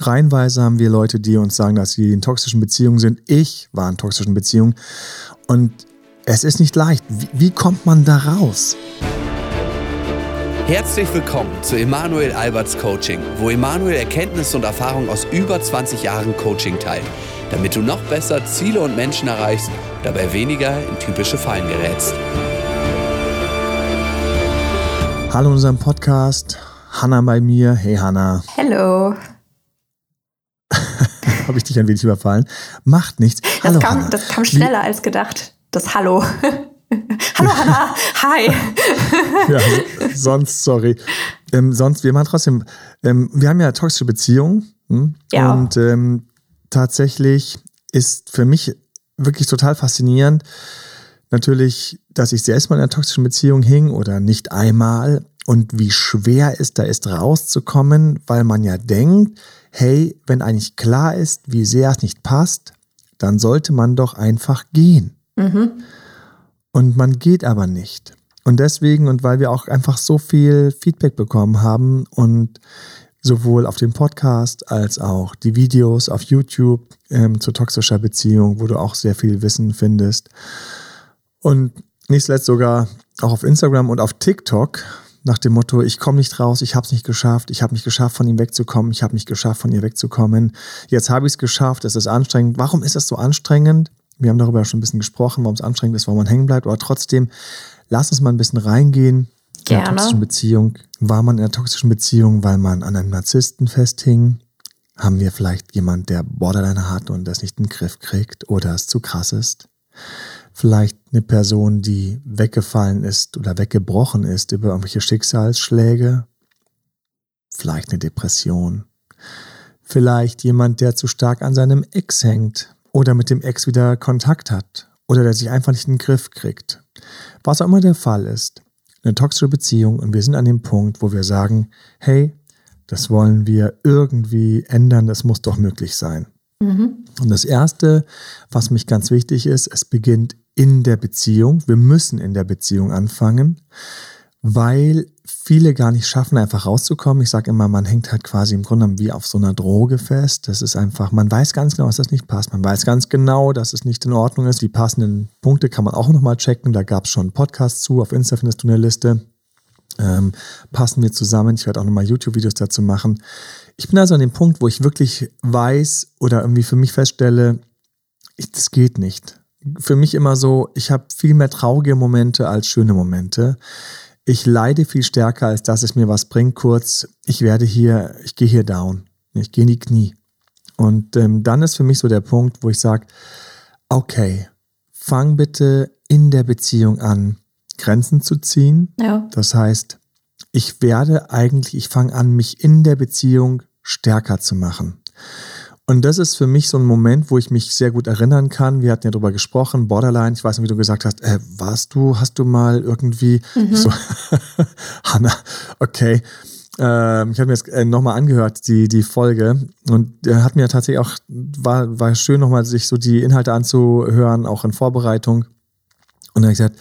Reihenweise haben wir Leute, die uns sagen, dass sie in toxischen Beziehungen sind. Ich war in toxischen Beziehungen. Und es ist nicht leicht. Wie, wie kommt man da raus? Herzlich willkommen zu Emanuel Alberts Coaching, wo Emanuel Erkenntnisse und Erfahrung aus über 20 Jahren Coaching teilt, damit du noch besser Ziele und Menschen erreichst, dabei weniger in typische Fallen gerätst. Hallo in unserem Podcast. Hanna bei mir. Hey Hanna. Hallo. habe ich dich ein wenig überfallen. Macht nichts. Hallo, das, kam, das kam schneller Wie, als gedacht. Das Hallo. Hallo Hanna, hi. ja, sonst, sorry. Ähm, sonst, wir machen trotzdem, ähm, wir haben ja toxische Beziehungen. Hm? Ja. Und ähm, tatsächlich ist für mich wirklich total faszinierend, natürlich, dass ich selbst mal in einer toxischen Beziehung hing oder nicht einmal und wie schwer es da ist, rauszukommen, weil man ja denkt, hey, wenn eigentlich klar ist, wie sehr es nicht passt, dann sollte man doch einfach gehen. Mhm. Und man geht aber nicht. Und deswegen, und weil wir auch einfach so viel Feedback bekommen haben und sowohl auf dem Podcast als auch die Videos auf YouTube ähm, zu toxischer Beziehung, wo du auch sehr viel Wissen findest. Und nicht zuletzt sogar auch auf Instagram und auf TikTok, nach dem Motto, ich komme nicht raus, ich habe es nicht geschafft, ich habe nicht geschafft, von ihm wegzukommen, ich habe nicht geschafft, von ihr wegzukommen. Jetzt habe ich es geschafft, es ist anstrengend. Warum ist es so anstrengend? Wir haben darüber schon ein bisschen gesprochen, warum es anstrengend ist, warum man hängen bleibt, aber trotzdem, lass uns mal ein bisschen reingehen. Gerne. In einer toxischen Beziehung. War man in einer toxischen Beziehung, weil man an einem Narzissten festhing? Haben wir vielleicht jemand, der Borderline hat und das nicht in den Griff kriegt oder es zu krass ist? Vielleicht eine Person, die weggefallen ist oder weggebrochen ist über irgendwelche Schicksalsschläge, vielleicht eine Depression, vielleicht jemand, der zu stark an seinem Ex hängt oder mit dem Ex wieder Kontakt hat oder der sich einfach nicht in den Griff kriegt. Was auch immer der Fall ist, eine toxische Beziehung und wir sind an dem Punkt, wo wir sagen, hey, das wollen wir irgendwie ändern, das muss doch möglich sein. Mhm. Und das Erste, was mich ganz wichtig ist, es beginnt in der Beziehung. Wir müssen in der Beziehung anfangen, weil viele gar nicht schaffen, einfach rauszukommen. Ich sage immer, man hängt halt quasi im Grunde wie auf so einer Droge fest. Das ist einfach, man weiß ganz genau, dass das nicht passt. Man weiß ganz genau, dass es nicht in Ordnung ist. Die passenden Punkte kann man auch nochmal checken. Da gab es schon einen Podcast zu. Auf Insta findest du eine Liste. Ähm, passen wir zusammen. Ich werde auch nochmal YouTube-Videos dazu machen. Ich bin also an dem Punkt, wo ich wirklich weiß oder irgendwie für mich feststelle, das geht nicht für mich immer so, ich habe viel mehr traurige Momente als schöne Momente. Ich leide viel stärker, als dass es mir was bringt. Kurz, ich werde hier, ich gehe hier down. Ich gehe in die Knie. Und ähm, dann ist für mich so der Punkt, wo ich sage, okay, fang bitte in der Beziehung an, Grenzen zu ziehen. Ja. Das heißt, ich werde eigentlich, ich fange an, mich in der Beziehung stärker zu machen. Und das ist für mich so ein Moment, wo ich mich sehr gut erinnern kann. Wir hatten ja drüber gesprochen, Borderline. Ich weiß nicht, wie du gesagt hast, äh, warst du, hast du mal irgendwie mhm. so, Hanna, okay. Ähm, ich habe mir jetzt äh, nochmal angehört, die, die Folge. Und er hat mir tatsächlich auch, war, war schön nochmal sich so die Inhalte anzuhören, auch in Vorbereitung. Und dann habe ich gesagt,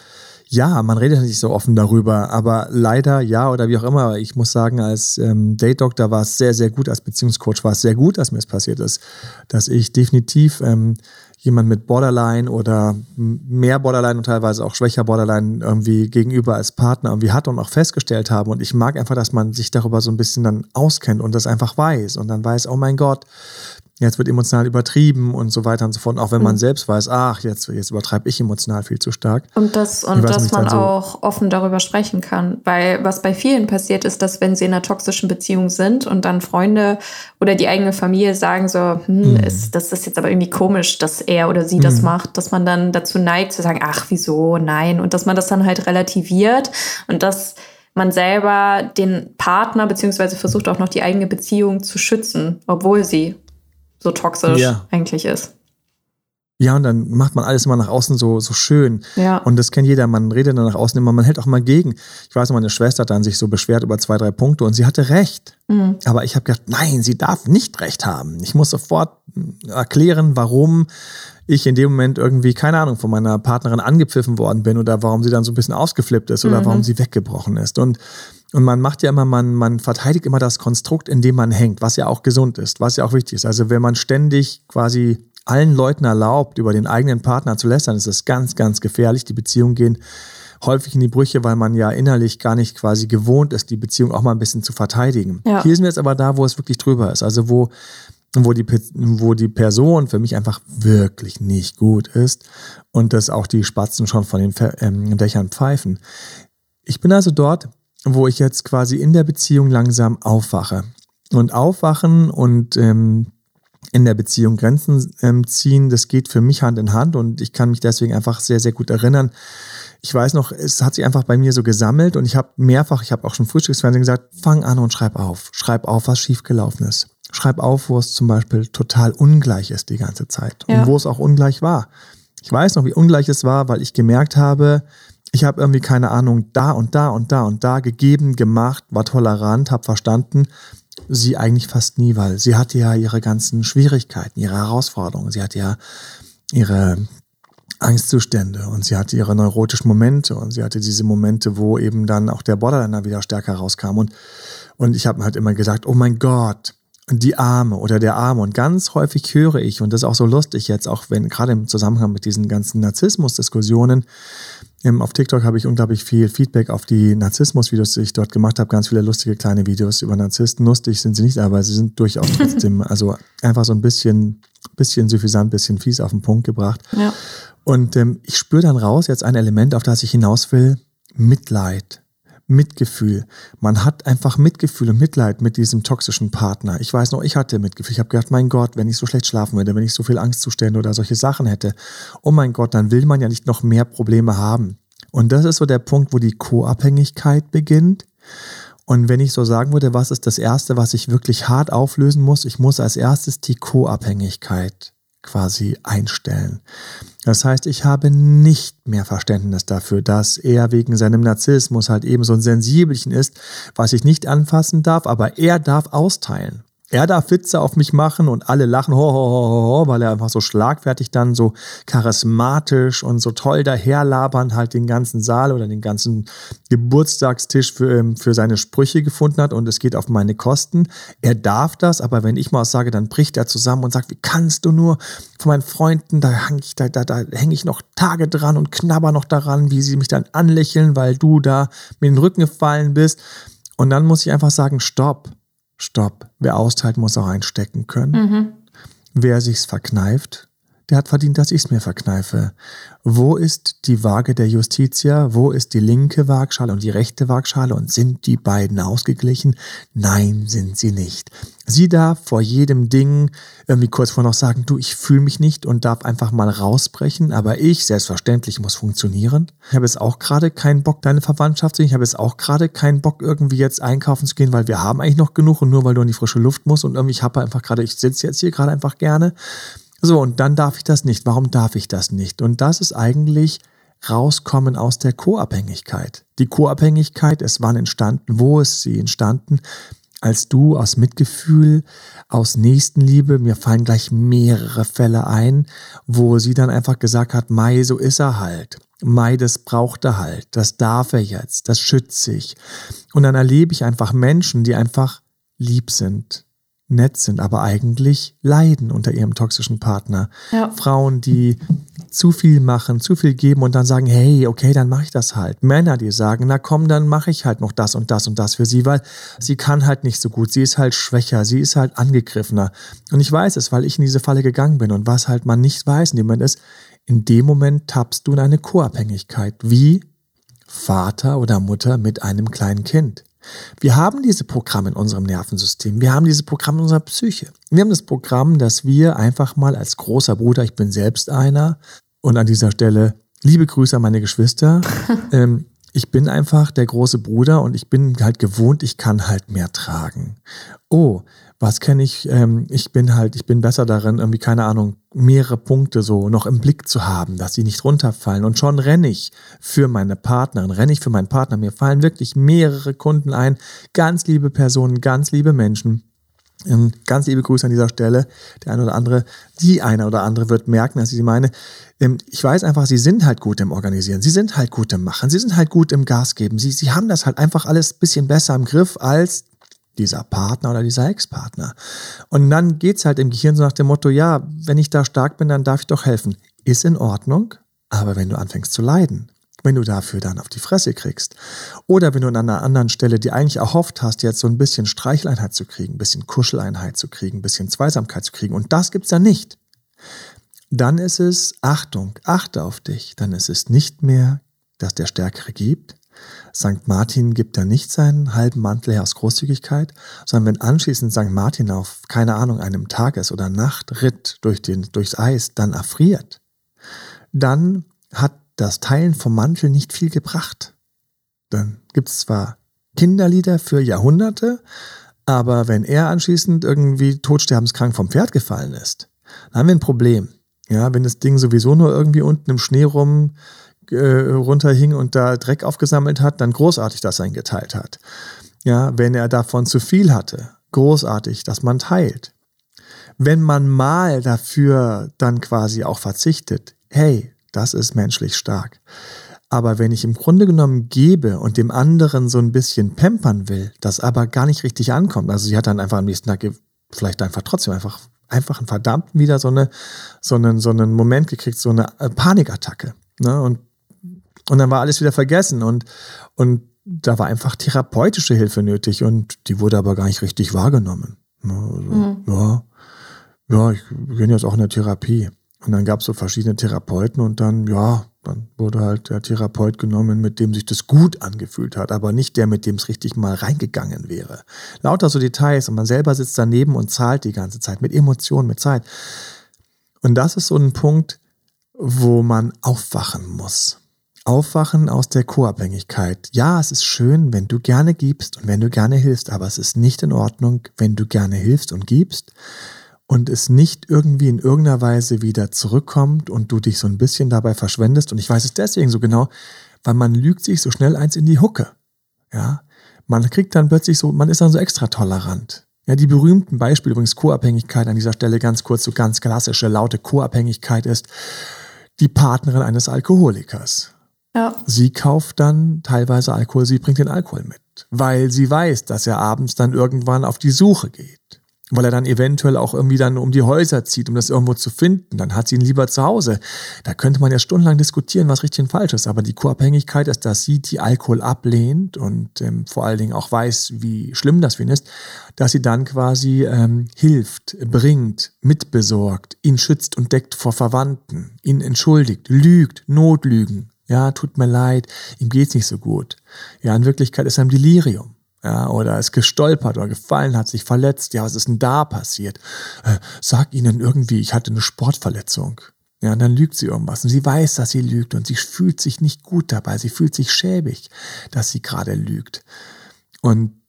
ja, man redet nicht so offen darüber, aber leider ja oder wie auch immer. Ich muss sagen, als ähm, Date Doctor war es sehr, sehr gut, als Beziehungscoach war es sehr gut, dass mir es passiert ist, dass ich definitiv ähm, jemand mit Borderline oder mehr Borderline und teilweise auch schwächer Borderline irgendwie gegenüber als Partner irgendwie hat und auch festgestellt habe. Und ich mag einfach, dass man sich darüber so ein bisschen dann auskennt und das einfach weiß und dann weiß, oh mein Gott, jetzt wird emotional übertrieben und so weiter und so fort. auch wenn man mhm. selbst weiß, ach, jetzt, jetzt übertreibe ich emotional viel zu stark. Und, das, und dass man so auch offen darüber sprechen kann. Weil was bei vielen passiert ist, dass wenn sie in einer toxischen Beziehung sind und dann Freunde oder die eigene Familie sagen so, hm, mhm. ist, das ist jetzt aber irgendwie komisch, dass er oder sie mhm. das macht, dass man dann dazu neigt zu sagen, ach, wieso, nein. Und dass man das dann halt relativiert und dass man selber den Partner beziehungsweise versucht auch noch die eigene Beziehung zu schützen, obwohl sie so toxisch ja. eigentlich ist. Ja, und dann macht man alles immer nach außen so, so schön. Ja. Und das kennt jeder. Man redet dann nach außen immer, man hält auch mal gegen. Ich weiß noch, meine Schwester hat dann sich so beschwert über zwei, drei Punkte und sie hatte recht. Mhm. Aber ich habe gedacht, nein, sie darf nicht recht haben. Ich muss sofort erklären, warum ich in dem Moment irgendwie, keine Ahnung, von meiner Partnerin angepfiffen worden bin oder warum sie dann so ein bisschen ausgeflippt ist oder mhm. warum sie weggebrochen ist. Und Und man macht ja immer, man, man verteidigt immer das Konstrukt, in dem man hängt, was ja auch gesund ist, was ja auch wichtig ist. Also wenn man ständig quasi allen Leuten erlaubt, über den eigenen Partner zu lästern, ist das ganz, ganz gefährlich. Die Beziehungen gehen häufig in die Brüche, weil man ja innerlich gar nicht quasi gewohnt ist, die Beziehung auch mal ein bisschen zu verteidigen. Ja. Hier sind wir jetzt aber da, wo es wirklich drüber ist. Also wo, wo die, wo die Person für mich einfach wirklich nicht gut ist und dass auch die Spatzen schon von den ähm, Dächern pfeifen. Ich bin also dort, wo ich jetzt quasi in der Beziehung langsam aufwache. Und aufwachen und ähm, in der Beziehung Grenzen ähm, ziehen, das geht für mich Hand in Hand und ich kann mich deswegen einfach sehr, sehr gut erinnern. Ich weiß noch, es hat sich einfach bei mir so gesammelt und ich habe mehrfach, ich habe auch schon Frühstücksfernsehen gesagt, fang an und schreib auf. Schreib auf, was schiefgelaufen ist. Schreib auf, wo es zum Beispiel total ungleich ist die ganze Zeit ja. und wo es auch ungleich war. Ich weiß noch, wie ungleich es war, weil ich gemerkt habe, ich habe irgendwie keine Ahnung, da und da und da und da gegeben, gemacht, war tolerant, habe verstanden. Sie eigentlich fast nie, weil sie hatte ja ihre ganzen Schwierigkeiten, ihre Herausforderungen. Sie hatte ja ihre Angstzustände und sie hatte ihre neurotischen Momente und sie hatte diese Momente, wo eben dann auch der Borderliner wieder stärker rauskam. Und, und ich habe halt immer gesagt, oh mein Gott, die Arme oder der Arme. Und ganz häufig höre ich, und das ist auch so lustig jetzt, auch wenn gerade im Zusammenhang mit diesen ganzen Narzissmus-Diskussionen, auf TikTok habe ich unglaublich viel Feedback auf die Narzissmus-Videos, die ich dort gemacht habe. Ganz viele lustige kleine Videos über Narzissten. Lustig sind sie nicht, aber sie sind durchaus trotzdem, also einfach so ein bisschen, bisschen suffisant, bisschen fies auf den Punkt gebracht. Ja. Und ähm, ich spüre dann raus, jetzt ein Element, auf das ich hinaus will, Mitleid. Mitgefühl. Man hat einfach Mitgefühl und Mitleid mit diesem toxischen Partner. Ich weiß noch, ich hatte Mitgefühl. Ich habe gedacht, mein Gott, wenn ich so schlecht schlafen würde, wenn ich so viel Angstzustände oder solche Sachen hätte, oh mein Gott, dann will man ja nicht noch mehr Probleme haben. Und das ist so der Punkt, wo die Co-Abhängigkeit beginnt. Und wenn ich so sagen würde, was ist das Erste, was ich wirklich hart auflösen muss? Ich muss als erstes die Co-Abhängigkeit quasi einstellen. Das heißt, ich habe nicht mehr Verständnis dafür, dass er wegen seinem Narzissmus halt eben so ein Sensibelchen ist, was ich nicht anfassen darf, aber er darf austeilen er darf Witze auf mich machen und alle lachen, ho, ho, ho, ho, weil er einfach so schlagfertig dann so charismatisch und so toll daherlabern halt den ganzen Saal oder den ganzen Geburtstagstisch für, ähm, für seine Sprüche gefunden hat und es geht auf meine Kosten. Er darf das, aber wenn ich mal was sage, dann bricht er zusammen und sagt, wie kannst du nur von meinen Freunden, da hänge ich, da, da, da häng ich noch Tage dran und knabber noch daran, wie sie mich dann anlächeln, weil du da mit den Rücken gefallen bist. Und dann muss ich einfach sagen, stopp Stopp. Wer austeilt, muss auch einstecken können. Mhm. Wer sich's verkneift, der hat verdient, dass ich's mir verkneife. Wo ist die Waage der Justitia? Wo ist die linke Waagschale und die rechte Waagschale? Und sind die beiden ausgeglichen? Nein, sind sie nicht. Sie darf vor jedem Ding irgendwie kurz vor noch sagen, du, ich fühle mich nicht und darf einfach mal rausbrechen, aber ich, selbstverständlich, muss funktionieren. Ich habe jetzt auch gerade keinen Bock, deine Verwandtschaft zu sehen. Ich habe jetzt auch gerade keinen Bock, irgendwie jetzt einkaufen zu gehen, weil wir haben eigentlich noch genug und nur weil du in die frische Luft musst und irgendwie, ich habe einfach gerade, ich sitze jetzt hier gerade einfach gerne. So, und dann darf ich das nicht. Warum darf ich das nicht? Und das ist eigentlich rauskommen aus der Co-Abhängigkeit. Die Co-Abhängigkeit ist wann entstanden? Wo ist sie entstanden? Als du aus Mitgefühl, aus Nächstenliebe, mir fallen gleich mehrere Fälle ein, wo sie dann einfach gesagt hat, Mai, so ist er halt. Mai, das braucht er halt. Das darf er jetzt. Das schütze ich. Und dann erlebe ich einfach Menschen, die einfach lieb sind, nett sind, aber eigentlich leiden unter ihrem toxischen Partner. Ja. Frauen, die zu viel machen, zu viel geben und dann sagen, hey, okay, dann mache ich das halt. Männer, die sagen, na komm, dann mache ich halt noch das und das und das für sie, weil sie kann halt nicht so gut, sie ist halt schwächer, sie ist halt angegriffener. Und ich weiß es, weil ich in diese Falle gegangen bin. Und was halt man nicht weiß in dem Moment ist, in dem Moment tappst du in eine Co-Abhängigkeit, wie Vater oder Mutter mit einem kleinen Kind. Wir haben diese Programme in unserem Nervensystem. Wir haben diese Programme in unserer Psyche. Wir haben das Programm, dass wir einfach mal als großer Bruder, ich bin selbst einer, und an dieser Stelle liebe Grüße an meine Geschwister. ähm, ich bin einfach der große Bruder und ich bin halt gewohnt, ich kann halt mehr tragen. Oh, was kenne ich? Ähm, ich bin halt, ich bin besser darin, irgendwie, keine Ahnung, mehrere Punkte so noch im Blick zu haben, dass sie nicht runterfallen. Und schon renne ich für meine Partnerin, renne ich für meinen Partner. Mir fallen wirklich mehrere Kunden ein, ganz liebe Personen, ganz liebe Menschen, Ähm, ganz liebe Grüße an dieser Stelle. Der eine oder andere, die eine oder andere wird merken, dass ich sie meine. Ähm, ich weiß einfach, sie sind halt gut im Organisieren, sie sind halt gut im Machen, sie sind halt gut im Gas geben. Sie, sie haben das halt einfach alles ein bisschen besser im Griff als dieser Partner oder dieser Ex-Partner. Und dann geht's halt im Gehirn so nach dem Motto, ja, wenn ich da stark bin, dann darf ich doch helfen. Ist in Ordnung, aber wenn du anfängst zu leiden, wenn du dafür dann auf die Fresse kriegst. Oder wenn du an einer anderen Stelle, die eigentlich erhofft hast, jetzt so ein bisschen Streicheleinheit zu kriegen, ein bisschen Kuscheleinheit zu kriegen, ein bisschen Zweisamkeit zu kriegen, und das gibt's dann nicht, dann ist es Achtung, achte auf dich, dann ist es nicht mehr, dass der Stärkere gibt. St. Martin gibt da nicht seinen halben Mantel her aus Großzügigkeit, sondern wenn anschließend St. Martin auf, keine Ahnung, einem Tages- oder Nachtritt durch den, durchs Eis dann erfriert, dann hat das Teilen vom Mantel nicht viel gebracht. Dann gibt es zwar Kinderlieder für Jahrhunderte, aber wenn er anschließend irgendwie todsterbenskrank vom Pferd gefallen ist, dann haben wir ein Problem. Ja, wenn das Ding sowieso nur irgendwie unten im Schnee rum äh, runterhing und da Dreck aufgesammelt hat, dann großartig, dass er ihn geteilt hat. Ja, wenn er davon zu viel hatte, großartig, dass man teilt. Wenn man mal dafür dann quasi auch verzichtet, hey, das ist menschlich stark. Aber wenn ich im Grunde genommen gebe und dem anderen so ein bisschen pampern will, das aber gar nicht richtig ankommt, also sie hat dann einfach am nächsten Tag vielleicht einfach trotzdem einfach, einfach einen verdammten wieder so, eine, so, einen, so einen Moment gekriegt, so eine äh, Panikattacke. Ne? Und, und dann war alles wieder vergessen und, und da war einfach therapeutische Hilfe nötig und die wurde aber gar nicht richtig wahrgenommen. Also, mhm. Ja, ja, ich bin jetzt auch in der Therapie. Und dann gab es so verschiedene Therapeuten und dann, ja, dann wurde halt der Therapeut genommen, mit dem sich das gut angefühlt hat, aber nicht der, mit dem es richtig mal reingegangen wäre. Lauter so Details und man selber sitzt daneben und zahlt die ganze Zeit mit Emotionen, mit Zeit. Und das ist so ein Punkt, wo man aufwachen muss. Aufwachen aus der Co-Abhängigkeit. Ja, es ist schön, wenn du gerne gibst und wenn du gerne hilfst, aber es ist nicht in Ordnung, wenn du gerne hilfst und gibst und es nicht irgendwie in irgendeiner Weise wieder zurückkommt und du dich so ein bisschen dabei verschwendest. Und ich weiß es deswegen so genau, weil man lügt sich so schnell eins in die Hucke. Ja, man kriegt dann plötzlich so, man ist dann so extra tolerant. Ja, die berühmten Beispiele übrigens Co-Abhängigkeit an dieser Stelle ganz kurz, so ganz klassische laute Co-Abhängigkeit ist die Partnerin eines Alkoholikers. Ja. Sie kauft dann teilweise Alkohol, sie bringt den Alkohol mit, weil sie weiß, dass er abends dann irgendwann auf die Suche geht weil er dann eventuell auch irgendwie dann um die Häuser zieht, um das irgendwo zu finden. Dann hat sie ihn lieber zu Hause. Da könnte man ja stundenlang diskutieren, was richtig und falsch ist. Aber die Co-Abhängigkeit ist, dass sie die Alkohol ablehnt und ähm, vor allen Dingen auch weiß, wie schlimm das für ihn ist, dass sie dann quasi ähm, hilft, bringt, mitbesorgt, ihn schützt und deckt vor Verwandten, ihn entschuldigt, lügt, Notlügen. Ja, tut mir leid, ihm geht's nicht so gut. Ja, in Wirklichkeit ist er im Delirium ja, oder ist gestolpert oder gefallen, hat sich verletzt. Ja, was ist denn da passiert? Äh, sag ihnen irgendwie, ich hatte eine Sportverletzung. Ja, und dann lügt sie irgendwas. Und sie weiß, dass sie lügt und sie fühlt sich nicht gut dabei. Sie fühlt sich schäbig, dass sie gerade lügt. Und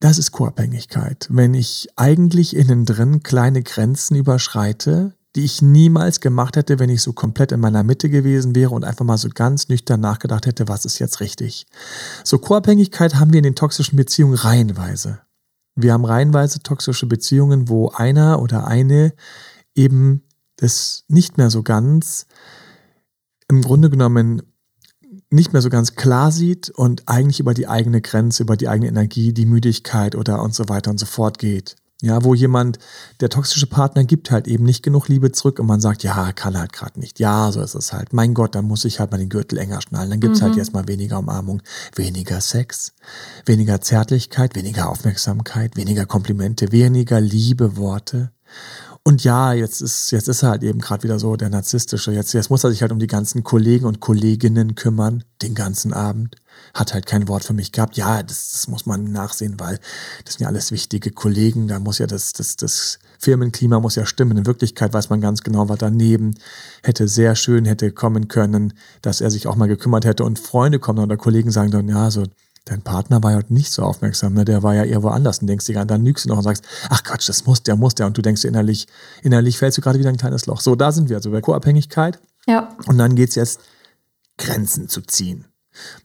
das ist Co-Abhängigkeit. Wenn ich eigentlich innen drin kleine Grenzen überschreite, die ich niemals gemacht hätte, wenn ich so komplett in meiner Mitte gewesen wäre und einfach mal so ganz nüchtern nachgedacht hätte, was ist jetzt richtig. So Co-Abhängigkeit haben wir in den toxischen Beziehungen reihenweise. Wir haben reihenweise toxische Beziehungen, wo einer oder eine eben das nicht mehr so ganz im Grunde genommen nicht mehr so ganz klar sieht und eigentlich über die eigene Grenze, über die eigene Energie, die Müdigkeit oder und so weiter und so fort geht. Ja, wo jemand, der toxische Partner gibt halt eben nicht genug Liebe zurück und man sagt, ja, kann halt gerade nicht. Ja, so ist es halt. Mein Gott, dann muss ich halt mal den Gürtel enger schnallen. Dann gibt's halt mhm. halt jetzt mal weniger Umarmung, weniger Sex, weniger Zärtlichkeit, weniger Aufmerksamkeit, weniger Komplimente, weniger Liebe, Worte. Und ja, jetzt ist, jetzt ist er halt eben gerade wieder so der narzisstische. Jetzt, jetzt muss er sich halt um die ganzen Kollegen und Kolleginnen kümmern, den ganzen Abend. Hat halt kein Wort für mich gehabt. Ja, das, das muss man nachsehen, weil das sind ja alles wichtige Kollegen. Da muss ja das, das, das Firmenklima muss ja stimmen. In Wirklichkeit weiß man ganz genau, was daneben hätte sehr schön hätte kommen können, dass er sich auch mal gekümmert hätte und Freunde kommen oder Kollegen sagen dann, ja, so, dein Partner war ja nicht so aufmerksam, ne? der war ja eher woanders und denkst dir, dann lügst du noch und sagst, ach Quatsch, das muss der, muss der und du denkst dir innerlich, innerlich fällst du gerade wieder ein kleines Loch. So, da sind wir also bei Co-Abhängigkeit. Ja. Und dann geht's jetzt, Grenzen zu ziehen.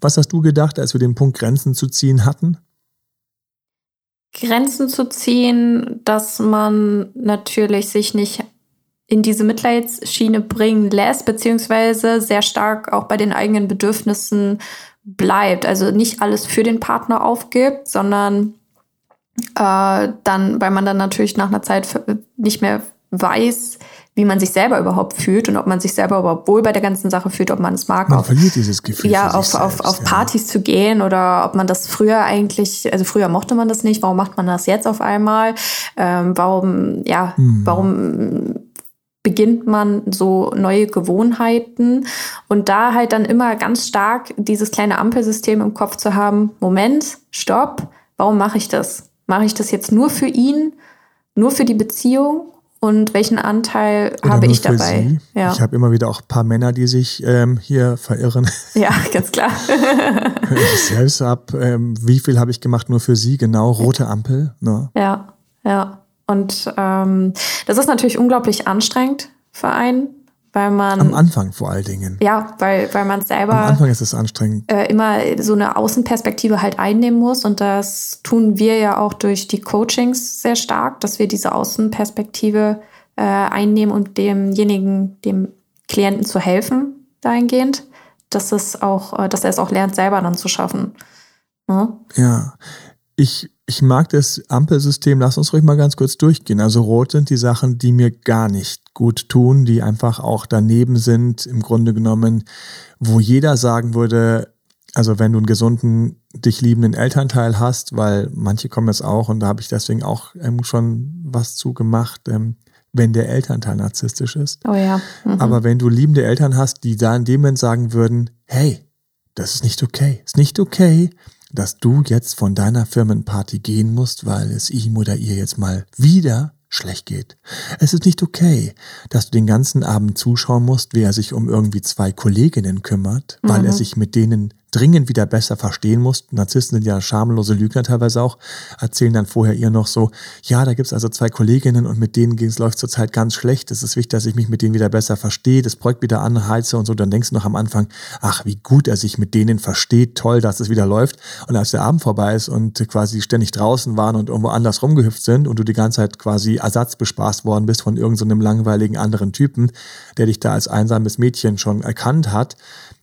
Was hast du gedacht, als wir den Punkt Grenzen zu ziehen hatten? Grenzen zu ziehen, dass man natürlich sich nicht in diese Mitleidsschiene bringen lässt, beziehungsweise sehr stark auch bei den eigenen Bedürfnissen bleibt. Also nicht alles für den Partner aufgibt, sondern äh, dann, weil man dann natürlich nach einer Zeit nicht mehr weiß, wie man sich selber überhaupt fühlt und ob man sich selber überhaupt wohl bei der ganzen Sache fühlt, ob man es mag. Man auf, verliert dieses Gefühl. Ja, auf, selbst, auf, auf Partys ja. zu gehen oder ob man das früher eigentlich, also früher mochte man das nicht, warum macht man das jetzt auf einmal? Ähm, warum, ja, hm. warum beginnt man so neue Gewohnheiten und da halt dann immer ganz stark dieses kleine Ampelsystem im Kopf zu haben, Moment, stopp, warum mache ich das? Mache ich das jetzt nur für ihn, nur für die Beziehung und welchen Anteil Oder habe ich dabei? Ja. Ich habe immer wieder auch ein paar Männer, die sich ähm, hier verirren. Ja, ganz klar. ich selbst ab, ähm, wie viel habe ich gemacht nur für sie? Genau, rote Ampel. Ne? Ja, ja. Und ähm, das ist natürlich unglaublich anstrengend für einen, weil man. Am Anfang vor allen Dingen. Ja, weil, weil man selber. Am Anfang ist es anstrengend. Äh, immer so eine Außenperspektive halt einnehmen muss. Und das tun wir ja auch durch die Coachings sehr stark, dass wir diese Außenperspektive äh, einnehmen und demjenigen, dem Klienten zu helfen, dahingehend, dass es auch, äh, dass er es auch lernt, selber dann zu schaffen. Ja. Ne? ja. Ich ich mag das Ampelsystem, lass uns ruhig mal ganz kurz durchgehen. Also rot sind die Sachen, die mir gar nicht gut tun, die einfach auch daneben sind, im Grunde genommen, wo jeder sagen würde, also wenn du einen gesunden, dich liebenden Elternteil hast, weil manche kommen jetzt auch und da habe ich deswegen auch ähm, schon was zu gemacht, ähm, wenn der Elternteil narzisstisch ist. Oh ja. Mhm. Aber wenn du liebende Eltern hast, die da in dem Moment sagen würden, hey, das ist nicht okay, ist nicht okay, dass du jetzt von deiner Firmenparty gehen musst, weil es ihm oder ihr jetzt mal wieder schlecht geht. Es ist nicht okay, dass du den ganzen Abend zuschauen musst, wie er sich um irgendwie zwei Kolleginnen kümmert, weil mhm. er sich mit denen dringend wieder besser verstehen muss. Narzissten sind ja schamlose Lügner teilweise auch, erzählen dann vorher ihr noch so, ja, da gibt's also zwei Kolleginnen und mit denen läuft zurzeit ganz schlecht. Es ist wichtig, dass ich mich mit denen wieder besser verstehe, das Projekt wieder anheize und so. Dann denkst du noch am Anfang, ach, wie gut er sich mit denen versteht, toll, dass es wieder läuft. Und als der Abend vorbei ist und quasi ständig draußen waren und irgendwo anders rumgehüpft sind und du die ganze Zeit quasi ersatzbespaßt worden bist von irgendeinem so langweiligen anderen Typen, der dich da als einsames Mädchen schon erkannt hat,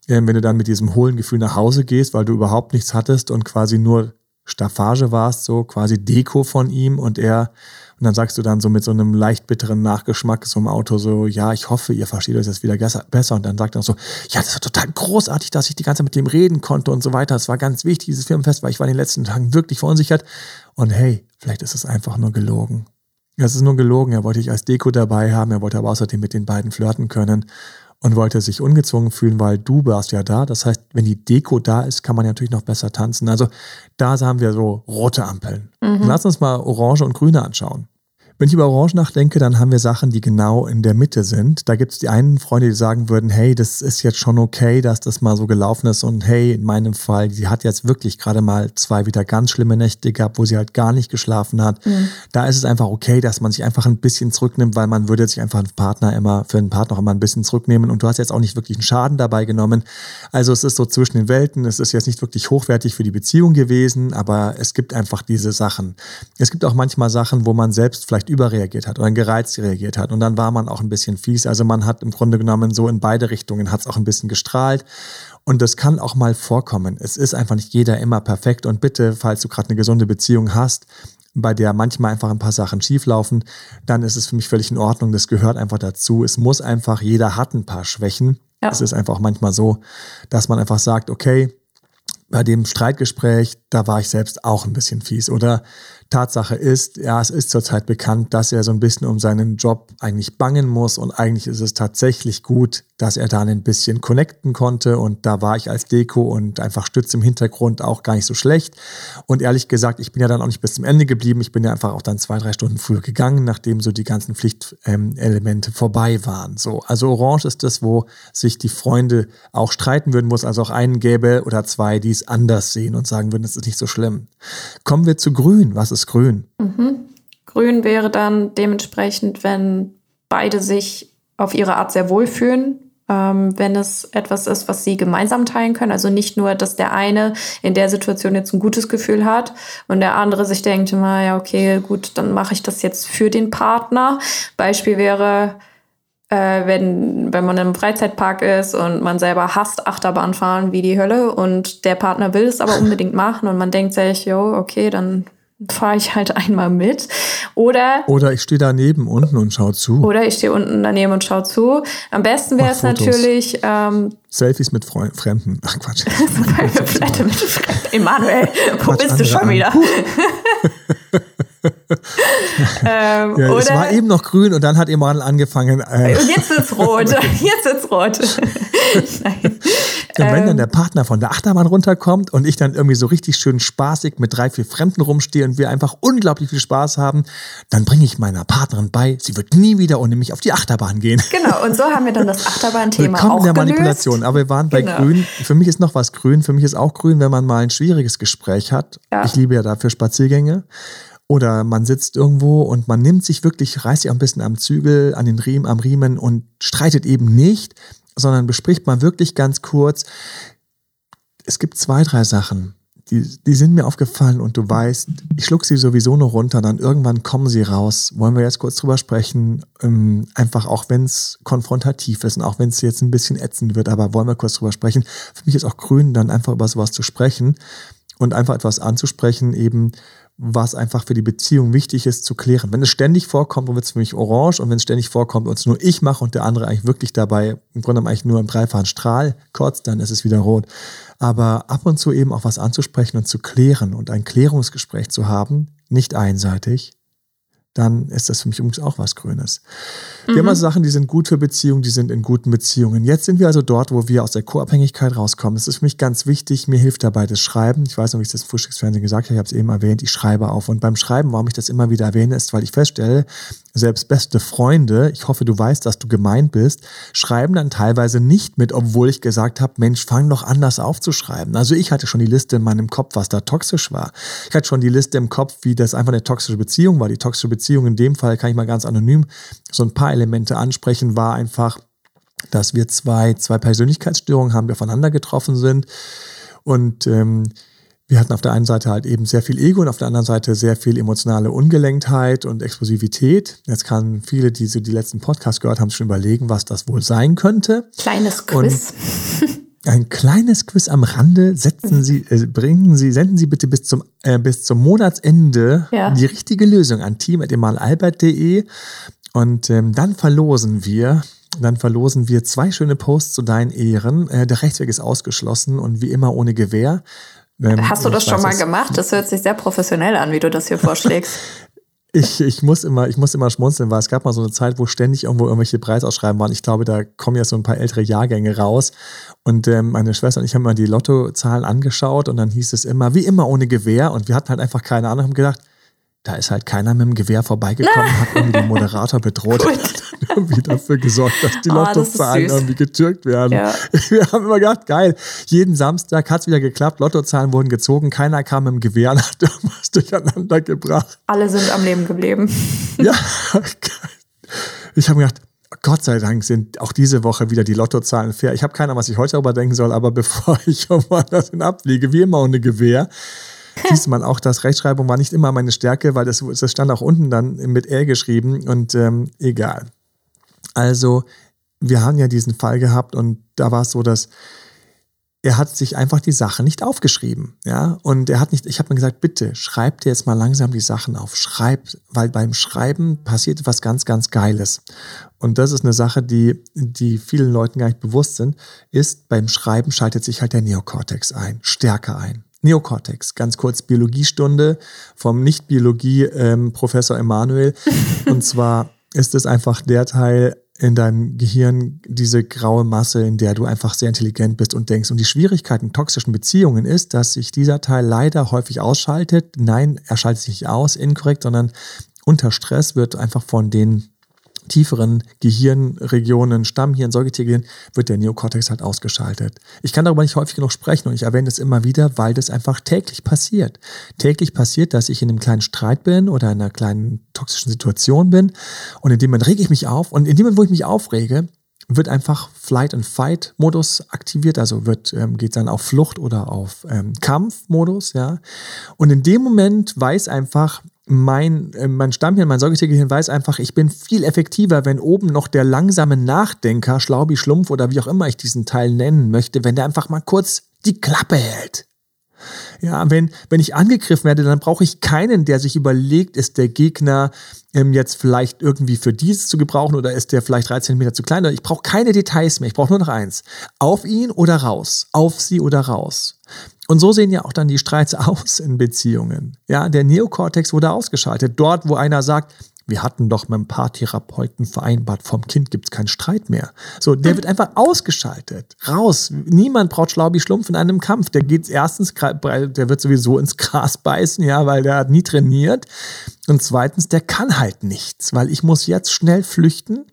wenn du dann mit diesem hohlen Gefühl nach Hause gehst, weil du überhaupt nichts hattest und quasi nur Staffage warst, so quasi Deko von ihm und er, und dann sagst du dann so mit so einem leicht bitteren Nachgeschmack so im Auto so, ja, ich hoffe, ihr versteht euch das wieder besser. Und dann sagt er so, ja, das war total großartig, dass ich die ganze Zeit mit dem reden konnte und so weiter. Es war ganz wichtig, dieses Firmenfest, weil ich war in den letzten Tagen wirklich verunsichert. Und hey, vielleicht ist es einfach nur gelogen. Es ist nur gelogen. Er wollte dich als Deko dabei haben. Er wollte aber außerdem mit den beiden flirten können und wollte sich ungezwungen fühlen, weil du warst ja da. Das heißt, wenn die Deko da ist, kann man natürlich noch besser tanzen. Also da haben wir so rote Ampeln. Mhm. Lass uns mal orange und grüne anschauen. Wenn ich über Orange nachdenke, dann haben wir Sachen, die genau in der Mitte sind. Da gibt es die einen Freunde, die sagen würden, hey, das ist jetzt schon okay, dass das mal so gelaufen ist und hey, in meinem Fall, sie hat jetzt wirklich gerade mal zwei wieder ganz schlimme Nächte gehabt, wo sie halt gar nicht geschlafen hat. Mhm. Da ist es einfach okay, dass man sich einfach ein bisschen zurücknimmt, weil man würde sich einfach einen Partner immer, für einen Partner immer ein bisschen zurücknehmen und du hast jetzt auch nicht wirklich einen Schaden dabei genommen. Also es ist so zwischen den Welten, es ist jetzt nicht wirklich hochwertig für die Beziehung gewesen, aber es gibt einfach diese Sachen. Es gibt auch manchmal Sachen, wo man selbst vielleicht vielleicht überreagiert hat oder gereizt reagiert hat. Und dann war man auch ein bisschen fies. Also man hat im Grunde genommen so in beide Richtungen, hat es auch ein bisschen gestrahlt. Und das kann auch mal vorkommen. Es ist einfach nicht jeder immer perfekt. Und bitte, falls du gerade eine gesunde Beziehung hast, bei der manchmal einfach ein paar Sachen schieflaufen, dann ist es für mich völlig in Ordnung. Das gehört einfach dazu. Es muss einfach, jeder hat ein paar Schwächen. Ja. Es ist einfach manchmal so, dass man einfach sagt, okay, bei dem Streitgespräch, da war ich selbst auch ein bisschen fies. Oder Tatsache ist, ja, es ist zurzeit bekannt, dass er so ein bisschen um seinen Job eigentlich bangen muss und eigentlich ist es tatsächlich gut, dass er da ein bisschen connecten konnte und da war ich als Deko und einfach Stütz im Hintergrund auch gar nicht so schlecht. Und ehrlich gesagt, ich bin ja dann auch nicht bis zum Ende geblieben. Ich bin ja einfach auch dann zwei, drei Stunden früher gegangen, nachdem so die ganzen Pflichtelemente vorbei waren. So, also Orange ist das, wo sich die Freunde auch streiten würden, wo es also auch einen gäbe oder zwei, die es anders sehen und sagen würden, es ist nicht so schlimm. Kommen wir zu Grün. Was ist grün? Mhm. Grün wäre dann dementsprechend, wenn beide sich auf ihre Art sehr wohlfühlen ähm, wenn es etwas ist, was sie gemeinsam teilen können. Also nicht nur, dass der eine in der Situation jetzt ein gutes Gefühl hat und der andere sich denkt immer, ja, okay, gut, dann mache ich das jetzt für den Partner. Beispiel wäre, äh, wenn, wenn man im Freizeitpark ist und man selber hasst Achterbahn fahren wie die Hölle und der Partner will es aber unbedingt machen und man denkt sich, jo, okay, dann fahre ich halt einmal mit. Oder, oder ich stehe daneben unten und schaue zu. Oder ich stehe unten daneben und schaue zu. Am besten wäre es natürlich. Ähm, Selfies mit Freund, Fremden. Ach Quatsch. mit Fremden. Emanuel, wo Quatsch, bist du schon wieder? ähm, ja, es war eben noch grün und dann hat Emanuel angefangen. Äh, und jetzt wird's rot. Jetzt wird's rot. Nein. Und wenn dann ähm. der Partner von der Achterbahn runterkommt und ich dann irgendwie so richtig schön spaßig mit drei, vier Fremden rumstehe und wir einfach unglaublich viel Spaß haben, dann bringe ich meiner Partnerin bei, sie wird nie wieder ohne mich auf die Achterbahn gehen. Genau, und so haben wir dann das Achterbahn-Thema auch der gelöst. Manipulation. Aber wir waren bei genau. Grün. Für mich ist noch was grün. Für mich ist auch grün, wenn man mal ein schwieriges Gespräch hat. Ja. Ich liebe ja dafür Spaziergänge. Oder man sitzt irgendwo und man nimmt sich wirklich, reißt sich ein bisschen am Zügel, an den Riemen, am Riemen und streitet eben nicht, sondern bespricht mal wirklich ganz kurz. Es gibt zwei, drei Sachen, die, die sind mir aufgefallen und du weißt, ich schluck sie sowieso nur runter, dann irgendwann kommen sie raus. Wollen wir jetzt kurz drüber sprechen? Ähm, einfach auch wenn es konfrontativ ist und auch wenn es jetzt ein bisschen ätzend wird, aber wollen wir kurz drüber sprechen? Für mich ist auch grün, dann einfach über sowas zu sprechen und einfach etwas anzusprechen, eben was einfach für die Beziehung wichtig ist zu klären. Wenn es ständig vorkommt, dann wird es für mich orange und wenn es ständig vorkommt und es nur ich mache und der andere eigentlich wirklich dabei im Grunde eigentlich nur im dreifachen Strahl kotzt, dann ist es wieder rot. Aber ab und zu eben auch was anzusprechen und zu klären und ein Klärungsgespräch zu haben, nicht einseitig, dann ist das für mich übrigens auch was Grünes. Wir mhm. haben also Sachen, die sind gut für Beziehungen, die sind in guten Beziehungen. Jetzt sind wir also dort, wo wir aus der Co-Abhängigkeit rauskommen. Es ist für mich ganz wichtig, mir hilft dabei das Schreiben. Ich weiß noch, wie ich das im Frühstücksfernsehen gesagt habe, ich habe es eben erwähnt, ich schreibe auf. Und beim Schreiben, warum ich das immer wieder erwähne, ist, weil ich feststelle, selbst beste Freunde, ich hoffe, du weißt, dass du gemeint bist, schreiben dann teilweise nicht mit, obwohl ich gesagt habe, Mensch, fang doch anders aufzuschreiben. Also ich hatte schon die Liste in meinem Kopf, was da toxisch war. Ich hatte schon die Liste im Kopf, wie das einfach eine toxische Beziehung war. Die toxische Beziehung in dem Fall kann ich mal ganz anonym so ein paar Elemente ansprechen, war einfach, dass wir zwei, zwei Persönlichkeitsstörungen haben, die aufeinander getroffen sind. Und ähm, wir hatten auf der einen Seite halt eben sehr viel Ego und auf der anderen Seite sehr viel emotionale Ungelenktheit und Explosivität. Jetzt kann viele, die so die letzten Podcasts gehört haben, schon überlegen, was das wohl sein könnte. Kleines Quiz. Und ein kleines Quiz am Rande. Setzen Sie, äh, bringen Sie, senden Sie bitte bis zum, äh, bis zum Monatsende ja. die richtige Lösung an team.emalalbert.de und ähm, dann verlosen wir dann verlosen wir zwei schöne Posts zu deinen Ehren. Äh, der Rechtsweg ist ausgeschlossen und wie immer ohne Gewehr. Ähm, Hast du das schon mal gemacht? Das hört sich sehr professionell an, wie du das hier vorschlägst. ich, ich, muss immer, ich muss immer schmunzeln, weil es gab mal so eine Zeit, wo ständig irgendwo irgendwelche Preisausschreiben waren. Ich glaube, da kommen jetzt so ein paar ältere Jahrgänge raus. Und ähm, meine Schwester und ich haben mal die Lottozahlen angeschaut und dann hieß es immer, wie immer ohne Gewehr. Und wir hatten halt einfach keine Ahnung, haben gedacht, da ist halt keiner mit dem Gewehr vorbeigekommen, hat irgendwie den Moderator bedroht irgendwie dafür gesorgt, dass die oh, Lottozahlen irgendwie getürkt werden. Ja. Wir haben immer gedacht, geil, jeden Samstag hat es wieder geklappt, Lottozahlen wurden gezogen, keiner kam mit dem Gewehr und hat irgendwas durcheinander gebracht. Alle sind am Leben geblieben. Ja, ich habe gedacht, Gott sei Dank sind auch diese Woche wieder die Lottozahlen fair. Ich habe keine Ahnung, was ich heute darüber denken soll, aber bevor ich das abfliege, wie immer ohne Gewehr, siehst man auch, dass Rechtschreibung war nicht immer meine Stärke, weil das, das stand auch unten dann mit R geschrieben und ähm, egal. Also, wir haben ja diesen Fall gehabt und da war es so, dass er hat sich einfach die Sachen nicht aufgeschrieben, ja, und er hat nicht, ich habe mir gesagt, bitte schreib dir jetzt mal langsam die Sachen auf, schreib, weil beim Schreiben passiert etwas ganz, ganz Geiles. Und das ist eine Sache, die, die vielen Leuten gar nicht bewusst sind, ist, beim Schreiben schaltet sich halt der Neokortex ein, stärker ein. Neokortex, ganz kurz Biologiestunde vom Nicht-Biologie-Professor ähm, Emanuel. Und zwar ist es einfach der Teil in deinem Gehirn, diese graue Masse, in der du einfach sehr intelligent bist und denkst. Und die Schwierigkeit in toxischen Beziehungen ist, dass sich dieser Teil leider häufig ausschaltet. Nein, er schaltet sich nicht aus, inkorrekt, sondern unter Stress wird einfach von den tieferen Gehirnregionen, Stammhirn, Säugetiergehirn, wird der Neokortex halt ausgeschaltet. Ich kann darüber nicht häufig genug sprechen und ich erwähne es immer wieder, weil das einfach täglich passiert. Täglich passiert, dass ich in einem kleinen Streit bin oder in einer kleinen toxischen Situation bin und in dem Moment rege ich mich auf und in dem Moment, wo ich mich aufrege, wird einfach Flight and Fight Modus aktiviert, also wird ähm, geht dann auf Flucht oder auf ähm, Kampfmodus, ja. Und in dem Moment weiß einfach mein, äh, mein Stammhirn, mein Säugetiergehirn weiß einfach, ich bin viel effektiver, wenn oben noch der langsame Nachdenker, Schlaubi, Schlumpf oder wie auch immer ich diesen Teil nennen möchte, wenn der einfach mal kurz die Klappe hält. Ja, wenn, wenn ich angegriffen werde, dann brauche ich keinen, der sich überlegt, ist der Gegner ähm, jetzt vielleicht irgendwie für dieses zu gebrauchen oder ist der vielleicht 13 Meter zu klein. Ich brauche keine Details mehr. Ich brauche nur noch eins. Auf ihn oder raus. Auf sie oder raus. Und so sehen ja auch dann die Streits aus in Beziehungen. Ja, der Neokortex wurde ausgeschaltet. Dort, wo einer sagt, wir hatten doch mit ein paar Therapeuten vereinbart, vom Kind gibt es keinen Streit mehr. So, der wird einfach ausgeschaltet. Raus. Niemand braucht Schlaubi Schlumpf in einem Kampf. Der geht erstens, der wird sowieso ins Gras beißen, ja, weil der hat nie trainiert. Und zweitens, der kann halt nichts, weil ich muss jetzt schnell flüchten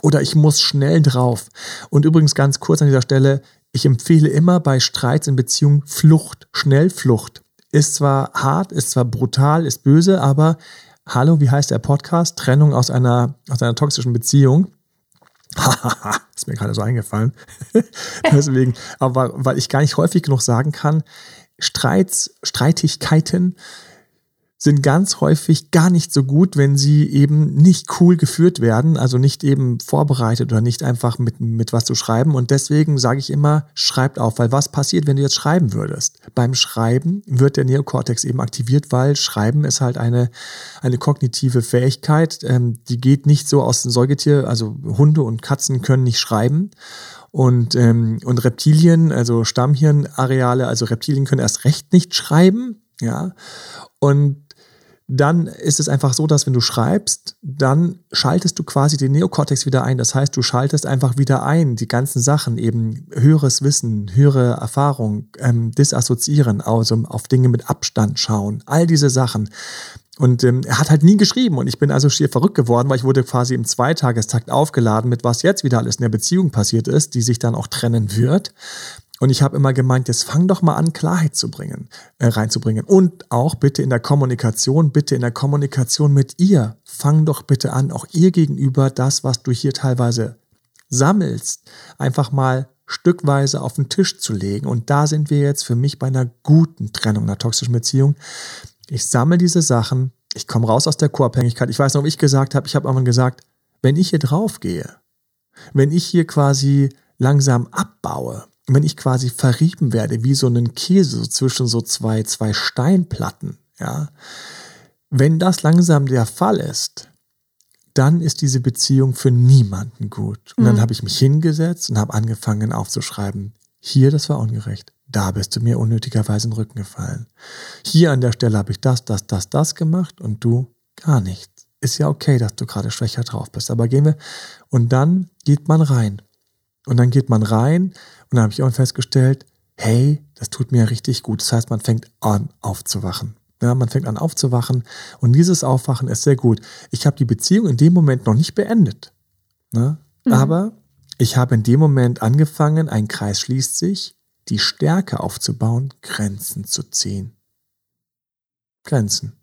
oder ich muss schnell drauf. Und übrigens ganz kurz an dieser Stelle, ich empfehle immer bei Streits in Beziehungen Flucht, Schnellflucht. Ist zwar hart, ist zwar brutal, ist böse, aber Hallo, wie heißt der Podcast? Trennung aus einer, aus einer toxischen Beziehung. ist mir gerade so eingefallen. Deswegen, aber weil ich gar nicht häufig genug sagen kann, Streits, Streitigkeiten sind ganz häufig gar nicht so gut, wenn sie eben nicht cool geführt werden, also nicht eben vorbereitet oder nicht einfach mit, mit was zu schreiben. Und deswegen sage ich immer, schreibt auf, weil was passiert, wenn du jetzt schreiben würdest? Beim Schreiben wird der Neokortex eben aktiviert, weil Schreiben ist halt eine, eine kognitive Fähigkeit, ähm, die geht nicht so aus dem Säugetier, also Hunde und Katzen können nicht schreiben. Und, ähm, und Reptilien, also Stammhirnareale, also Reptilien können erst recht nicht schreiben. Ja. Und dann ist es einfach so, dass wenn du schreibst, dann schaltest du quasi den Neokortex wieder ein. Das heißt, du schaltest einfach wieder ein, die ganzen Sachen, eben höheres Wissen, höhere Erfahrung, ähm, disassoziieren, also auf Dinge mit Abstand schauen, all diese Sachen. Und ähm, er hat halt nie geschrieben und ich bin also schier verrückt geworden, weil ich wurde quasi im Zweitagestakt aufgeladen mit was jetzt wieder alles in der Beziehung passiert ist, die sich dann auch trennen wird. Und ich habe immer gemeint, jetzt fang doch mal an, Klarheit zu bringen, äh, reinzubringen. Und auch bitte in der Kommunikation, bitte in der Kommunikation mit ihr. Fang doch bitte an, auch ihr gegenüber das, was du hier teilweise sammelst, einfach mal stückweise auf den Tisch zu legen. Und da sind wir jetzt für mich bei einer guten Trennung, einer toxischen Beziehung. Ich sammle diese Sachen, ich komme raus aus der Co-Abhängigkeit. Ich weiß noch, wie ich gesagt habe, ich habe irgendwann gesagt, wenn ich hier drauf gehe, wenn ich hier quasi langsam abbaue, wenn ich quasi verrieben werde, wie so einen Käse zwischen so zwei, zwei Steinplatten, ja, wenn das langsam der Fall ist, dann ist diese Beziehung für niemanden gut. Und mhm. dann habe ich mich hingesetzt und habe angefangen aufzuschreiben, hier, das war ungerecht. Da bist du mir unnötigerweise in den Rücken gefallen. Hier an der Stelle habe ich das, das, das, das gemacht und du gar nichts. Ist ja okay, dass du gerade schwächer drauf bist. Aber gehen wir und dann geht man rein. Und dann geht man rein und dann habe ich auch festgestellt, hey, das tut mir richtig gut. Das heißt, man fängt an aufzuwachen. Ja, man fängt an aufzuwachen und dieses Aufwachen ist sehr gut. Ich habe die Beziehung in dem Moment noch nicht beendet. Ne? Mhm. Aber ich habe in dem Moment angefangen, ein Kreis schließt sich, die Stärke aufzubauen, Grenzen zu ziehen. Grenzen.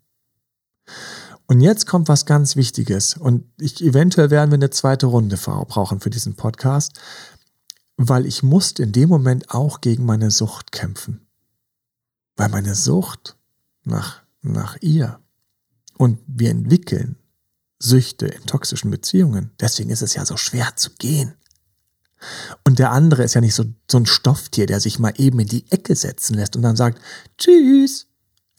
Und jetzt kommt was ganz Wichtiges. Und ich, eventuell werden wir eine zweite Runde brauchen für diesen Podcast weil ich musste in dem Moment auch gegen meine Sucht kämpfen. Weil meine Sucht nach, nach ihr und wir entwickeln Süchte in toxischen Beziehungen. Deswegen ist es ja so schwer zu gehen. Und der andere ist ja nicht so, so ein Stofftier, der sich mal eben in die Ecke setzen lässt und dann sagt, tschüss.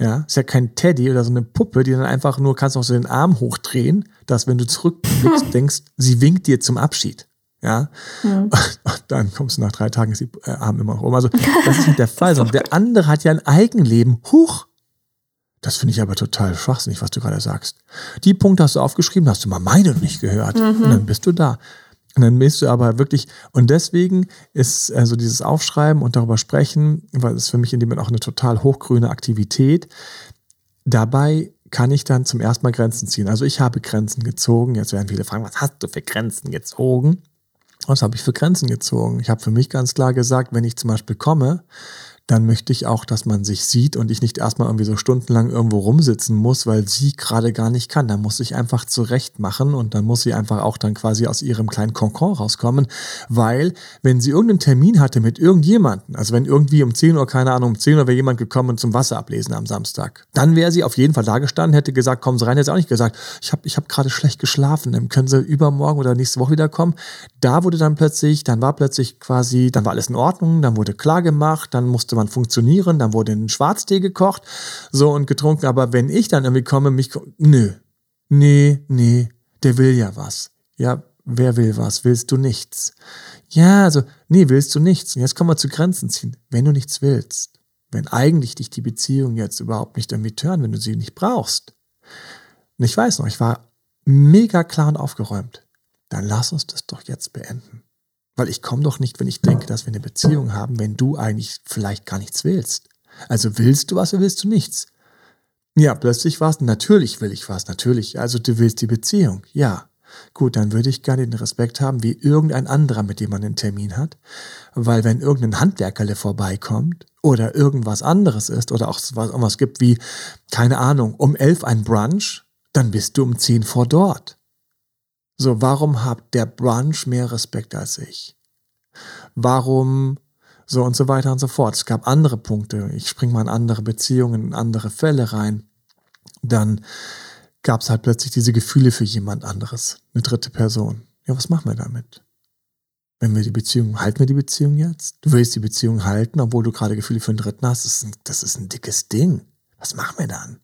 Ja, ist ja kein Teddy oder so eine Puppe, die dann einfach nur, kannst auch so den Arm hochdrehen, dass wenn du zurückblickst, denkst, sie winkt dir zum Abschied. Ja, mhm. dann kommst du nach drei Tagen, ist die äh, Arm immer noch oben. Also, das ist nicht der Fall, sondern der andere hat ja ein Eigenleben. Huch! Das finde ich aber total schwachsinnig, was du gerade sagst. Die Punkte hast du aufgeschrieben, hast du mal meine nicht gehört. Mhm. Und dann bist du da. Und dann bist du aber wirklich, und deswegen ist also dieses Aufschreiben und darüber sprechen, weil es für mich in dem Moment auch eine total hochgrüne Aktivität. Dabei kann ich dann zum ersten Mal Grenzen ziehen. Also ich habe Grenzen gezogen. Jetzt werden viele fragen, was hast du für Grenzen gezogen? Was habe ich für Grenzen gezogen? Ich habe für mich ganz klar gesagt, wenn ich zum Beispiel komme, dann möchte ich auch, dass man sich sieht und ich nicht erstmal irgendwie so stundenlang irgendwo rumsitzen muss, weil sie gerade gar nicht kann. Dann muss ich einfach zurecht machen und dann muss sie einfach auch dann quasi aus ihrem kleinen Konkon rauskommen, weil wenn sie irgendeinen Termin hatte mit irgendjemanden, also wenn irgendwie um 10 Uhr, keine Ahnung, um 10 Uhr wäre jemand gekommen zum Wasser ablesen am Samstag, dann wäre sie auf jeden Fall da gestanden, hätte gesagt, kommen Sie rein, hätte sie auch nicht gesagt, ich habe ich hab gerade schlecht geschlafen, dann können Sie übermorgen oder nächste Woche wieder kommen. Da wurde dann plötzlich, dann war plötzlich quasi, dann war alles in Ordnung, dann wurde klar gemacht, dann musste man funktionieren, dann wurde ein Schwarztee gekocht, so und getrunken. Aber wenn ich dann irgendwie komme, mich, nö, nee, nee, der will ja was. Ja, wer will was? Willst du nichts? Ja, also, nee, willst du nichts. Und jetzt kommen wir zu Grenzen ziehen. Wenn du nichts willst, wenn eigentlich dich die Beziehung jetzt überhaupt nicht irgendwie tören, wenn du sie nicht brauchst. Und ich weiß noch, ich war mega klar und aufgeräumt. Dann lass uns das doch jetzt beenden. Weil ich komme doch nicht, wenn ich denke, dass wir eine Beziehung haben, wenn du eigentlich vielleicht gar nichts willst. Also willst du was oder willst du nichts? Ja, plötzlich war es, natürlich will ich was, natürlich. Also du willst die Beziehung, ja. Gut, dann würde ich gerne den Respekt haben, wie irgendein anderer, mit dem man einen Termin hat. Weil wenn irgendein Handwerkerle vorbeikommt oder irgendwas anderes ist oder auch was, irgendwas gibt wie, keine Ahnung, um elf ein Brunch, dann bist du um zehn vor dort. So, warum hat der Brunch mehr Respekt als ich? Warum so und so weiter und so fort. Es gab andere Punkte. Ich springe mal in andere Beziehungen, in andere Fälle rein. Dann gab es halt plötzlich diese Gefühle für jemand anderes, eine dritte Person. Ja, was machen wir damit? Wenn wir die Beziehung, halten wir die Beziehung jetzt? Du willst die Beziehung halten, obwohl du gerade Gefühle für einen Dritten hast. Das ist ein, das ist ein dickes Ding. Was machen wir dann?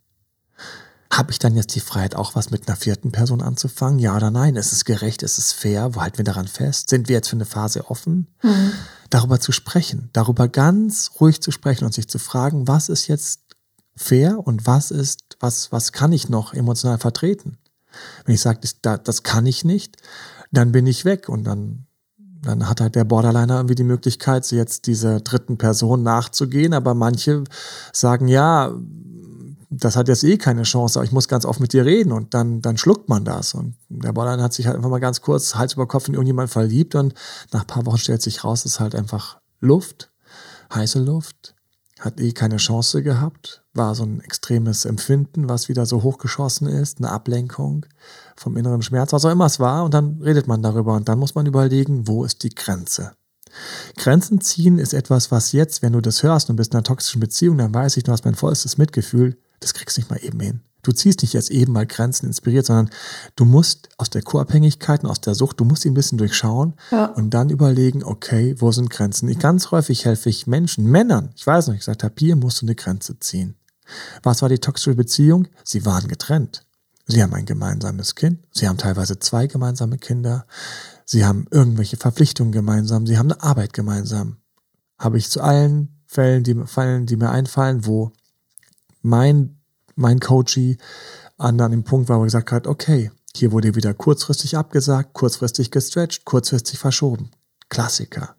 Habe ich dann jetzt die Freiheit, auch was mit einer vierten Person anzufangen? Ja oder nein? Ist es gerecht? Ist es fair? Wo halten wir daran fest? Sind wir jetzt für eine Phase offen? Mhm. Darüber zu sprechen, darüber ganz ruhig zu sprechen und sich zu fragen, was ist jetzt fair und was ist, was, was kann ich noch emotional vertreten? Wenn ich sage, das, das kann ich nicht, dann bin ich weg und dann, dann hat halt der Borderliner irgendwie die Möglichkeit, jetzt dieser dritten Person nachzugehen, aber manche sagen, ja, das hat jetzt eh keine Chance, aber ich muss ganz oft mit dir reden und dann, dann schluckt man das. Und der Borderline hat sich halt einfach mal ganz kurz Hals über Kopf in irgendjemand verliebt und nach ein paar Wochen stellt sich raus, es ist halt einfach Luft, heiße Luft, hat eh keine Chance gehabt, war so ein extremes Empfinden, was wieder so hochgeschossen ist, eine Ablenkung vom inneren Schmerz, was auch immer es war und dann redet man darüber und dann muss man überlegen, wo ist die Grenze. Grenzen ziehen ist etwas, was jetzt, wenn du das hörst und bist in einer toxischen Beziehung, dann weiß ich, du hast mein vollstes Mitgefühl, das kriegst du nicht mal eben hin. Du ziehst nicht jetzt eben mal Grenzen inspiriert, sondern du musst aus der Co-Abhängigkeit und aus der Sucht, du musst sie ein bisschen durchschauen ja. und dann überlegen, okay, wo sind Grenzen? Ich, ganz häufig helfe ich Menschen, Männern, ich weiß noch, ich sage, hier musst du eine Grenze ziehen. Was war die toxische Beziehung? Sie waren getrennt. Sie haben ein gemeinsames Kind. Sie haben teilweise zwei gemeinsame Kinder. Sie haben irgendwelche Verpflichtungen gemeinsam. Sie haben eine Arbeit gemeinsam. Habe ich zu allen Fällen, die, Fällen, die mir einfallen, wo mein, mein Coachie an dem Punkt war, wo er gesagt hat, okay, hier wurde wieder kurzfristig abgesagt, kurzfristig gestretched, kurzfristig verschoben. Klassiker.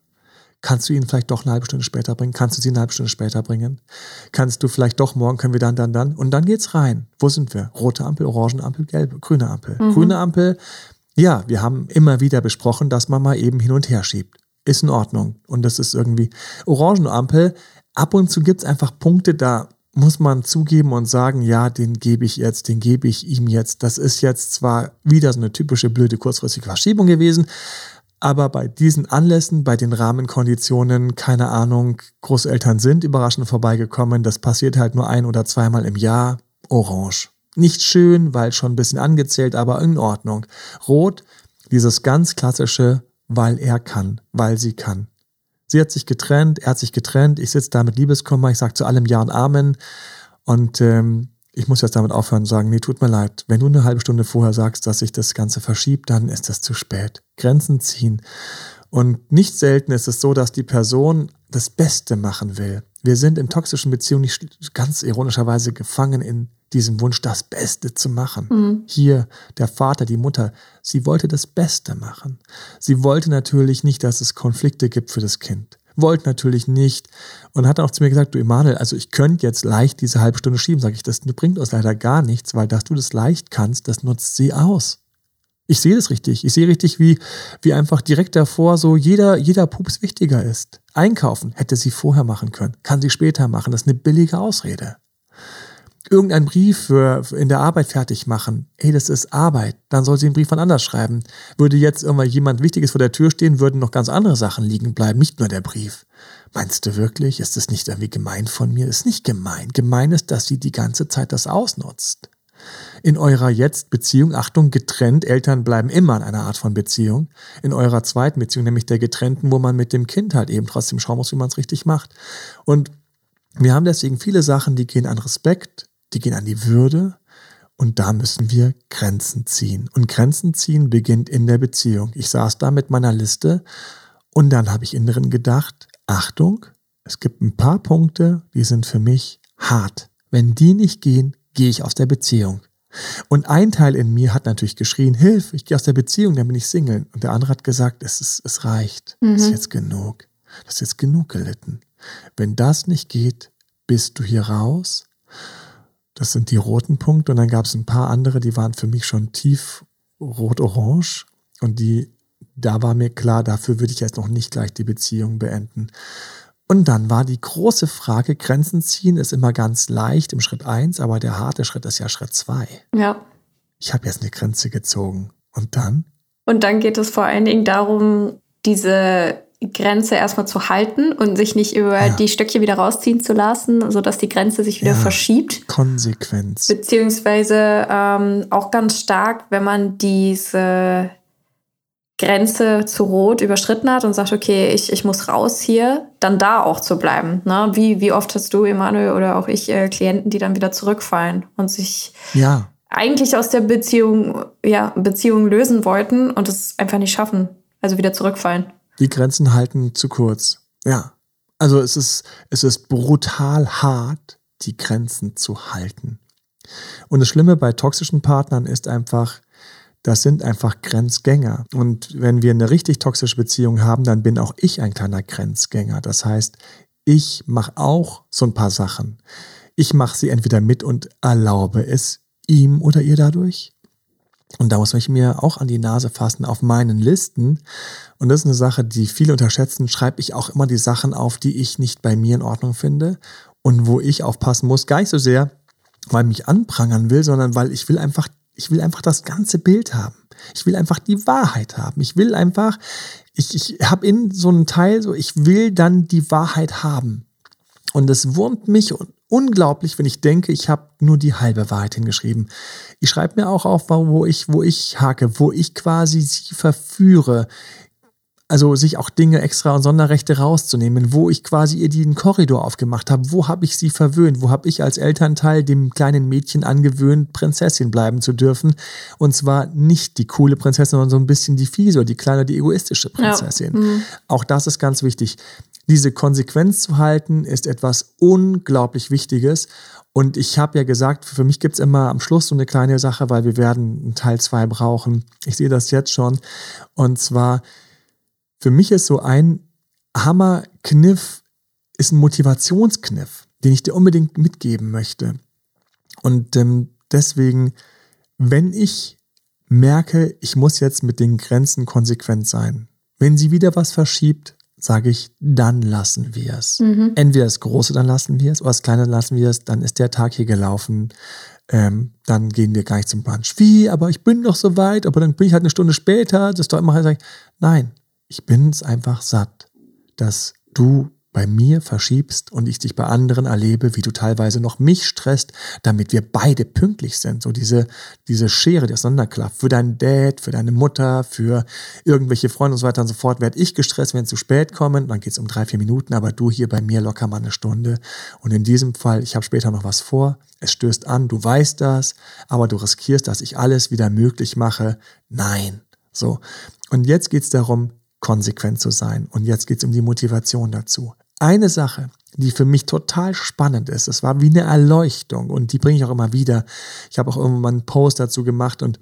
Kannst du ihn vielleicht doch eine halbe Stunde später bringen? Kannst du sie eine halbe Stunde später bringen? Kannst du vielleicht doch morgen können wir dann, dann, dann? Und dann geht's rein. Wo sind wir? Rote Ampel, orange Ampel, gelbe, grüne Ampel. Mhm. Grüne Ampel. Ja, wir haben immer wieder besprochen, dass man mal eben hin und her schiebt. Ist in Ordnung. Und das ist irgendwie orange Ampel. Ab und zu gibt's einfach Punkte, da muss man zugeben und sagen, ja, den gebe ich jetzt, den gebe ich ihm jetzt. Das ist jetzt zwar wieder so eine typische blöde kurzfristige Verschiebung gewesen, aber bei diesen Anlässen, bei den Rahmenkonditionen, keine Ahnung, Großeltern sind überraschend vorbeigekommen. Das passiert halt nur ein oder zweimal im Jahr. Orange. Nicht schön, weil schon ein bisschen angezählt, aber in Ordnung. Rot, dieses ganz klassische, weil er kann, weil sie kann. Sie hat sich getrennt, er hat sich getrennt, ich sitze da mit Liebeskummer, ich sage zu allem Ja und Amen. Und ähm, ich muss jetzt damit aufhören und sagen, nee, tut mir leid. Wenn du eine halbe Stunde vorher sagst, dass sich das Ganze verschiebt, dann ist das zu spät. Grenzen ziehen. Und nicht selten ist es so, dass die Person das Beste machen will. Wir sind in toxischen Beziehungen nicht ganz ironischerweise gefangen in diesem Wunsch, das Beste zu machen. Mhm. Hier der Vater, die Mutter, sie wollte das Beste machen. Sie wollte natürlich nicht, dass es Konflikte gibt für das Kind. Wollte natürlich nicht und hat auch zu mir gesagt, du Emanuel, also ich könnte jetzt leicht diese halbe Stunde schieben, sage ich, das bringt uns leider gar nichts, weil dass du das leicht kannst, das nutzt sie aus. Ich sehe das richtig. Ich sehe richtig, wie, wie einfach direkt davor so jeder, jeder Pups wichtiger ist. Einkaufen hätte sie vorher machen können, kann sie später machen. Das ist eine billige Ausrede. Irgendein Brief für, in der Arbeit fertig machen. Hey, das ist Arbeit. Dann soll sie einen Brief von anders schreiben. Würde jetzt irgendwann jemand Wichtiges vor der Tür stehen, würden noch ganz andere Sachen liegen bleiben, nicht nur der Brief. Meinst du wirklich? Ist das nicht irgendwie gemein von mir? Ist nicht gemein. Gemein ist, dass sie die ganze Zeit das ausnutzt in eurer jetzt Beziehung, Achtung, getrennt, Eltern bleiben immer in einer Art von Beziehung, in eurer zweiten Beziehung, nämlich der getrennten, wo man mit dem Kind halt eben trotzdem schauen muss, wie man es richtig macht. Und wir haben deswegen viele Sachen, die gehen an Respekt, die gehen an die Würde, und da müssen wir Grenzen ziehen. Und Grenzen ziehen beginnt in der Beziehung. Ich saß da mit meiner Liste und dann habe ich innen drin gedacht, Achtung, es gibt ein paar Punkte, die sind für mich hart. Wenn die nicht gehen, gehe ich aus der Beziehung. Und ein Teil in mir hat natürlich geschrien, Hilf, ich gehe aus der Beziehung, dann bin ich Single. Und der andere hat gesagt, es, ist, es reicht, mhm. ist jetzt genug. Das ist jetzt genug gelitten. Wenn das nicht geht, bist du hier raus. Das sind die roten Punkte. Und dann gab es ein paar andere, die waren für mich schon tief rot-orange. Und die, da war mir klar, dafür würde ich jetzt noch nicht gleich die Beziehung beenden. Und dann war die große Frage, Grenzen ziehen ist immer ganz leicht im Schritt eins, aber der harte Schritt ist ja Schritt zwei. Ja. Ich habe jetzt eine Grenze gezogen. Und dann? Und dann geht es vor allen Dingen darum, diese Grenze erstmal zu halten und sich nicht über ja. die Stöckchen wieder rausziehen zu lassen, sodass die Grenze sich wieder ja. verschiebt. Konsequenz. Beziehungsweise ähm, auch ganz stark, wenn man diese Grenze zu Rot überschritten hat und sagt, okay, ich, ich muss raus hier, dann da auch zu bleiben. Ne? Wie, wie oft hast du, Emanuel, oder auch ich, äh, Klienten, die dann wieder zurückfallen und sich ja. eigentlich aus der Beziehung, ja, Beziehung lösen wollten und es einfach nicht schaffen. Also wieder zurückfallen. Die Grenzen halten zu kurz. Ja. Also es ist, es ist brutal hart, die Grenzen zu halten. Und das Schlimme bei toxischen Partnern ist einfach, das sind einfach Grenzgänger. Und wenn wir eine richtig toxische Beziehung haben, dann bin auch ich ein kleiner Grenzgänger. Das heißt, ich mache auch so ein paar Sachen. Ich mache sie entweder mit und erlaube es ihm oder ihr dadurch. Und da muss ich mir auch an die Nase fassen auf meinen Listen. Und das ist eine Sache, die viele unterschätzen. Schreibe ich auch immer die Sachen auf, die ich nicht bei mir in Ordnung finde und wo ich aufpassen muss. Gar nicht so sehr, weil ich mich anprangern will, sondern weil ich will einfach ich will einfach das ganze Bild haben. Ich will einfach die Wahrheit haben. Ich will einfach, ich, ich habe in so einem Teil so, ich will dann die Wahrheit haben. Und es wurmt mich unglaublich, wenn ich denke, ich habe nur die halbe Wahrheit hingeschrieben. Ich schreibe mir auch auf, wo ich, wo ich hake, wo ich quasi sie verführe, also sich auch Dinge extra und Sonderrechte rauszunehmen, wo ich quasi ihr den Korridor aufgemacht habe, wo habe ich sie verwöhnt, wo habe ich als Elternteil dem kleinen Mädchen angewöhnt, Prinzessin bleiben zu dürfen. Und zwar nicht die coole Prinzessin, sondern so ein bisschen die fiese oder die kleine, die egoistische Prinzessin. Ja. Mhm. Auch das ist ganz wichtig. Diese Konsequenz zu halten, ist etwas unglaublich Wichtiges. Und ich habe ja gesagt, für mich gibt es immer am Schluss so eine kleine Sache, weil wir werden Teil zwei brauchen. Ich sehe das jetzt schon. Und zwar, für mich ist so ein Hammerkniff, ist ein Motivationskniff, den ich dir unbedingt mitgeben möchte. Und ähm, deswegen, wenn ich merke, ich muss jetzt mit den Grenzen konsequent sein, wenn sie wieder was verschiebt, sage ich, dann lassen wir es. Mhm. Entweder das Große, dann lassen wir es, oder das Kleine, dann lassen wir es, dann ist der Tag hier gelaufen. Ähm, dann gehen wir gar nicht zum Brunch. Wie? Aber ich bin noch so weit, aber dann bin ich halt eine Stunde später. Das ist doch immer halt, nein, ich bin es einfach satt, dass du bei mir verschiebst und ich dich bei anderen erlebe, wie du teilweise noch mich stresst, damit wir beide pünktlich sind. So diese, diese Schere, die auseinanderklafft. Für deinen Dad, für deine Mutter, für irgendwelche Freunde und so weiter und so fort, werde ich gestresst, wenn sie zu spät kommen. Dann geht es um drei, vier Minuten, aber du hier bei mir locker mal eine Stunde. Und in diesem Fall, ich habe später noch was vor. Es stößt an, du weißt das, aber du riskierst, dass ich alles wieder möglich mache. Nein. So. Und jetzt geht es darum, konsequent zu sein. Und jetzt geht es um die Motivation dazu. Eine Sache, die für mich total spannend ist, es war wie eine Erleuchtung und die bringe ich auch immer wieder. Ich habe auch irgendwann einen Post dazu gemacht und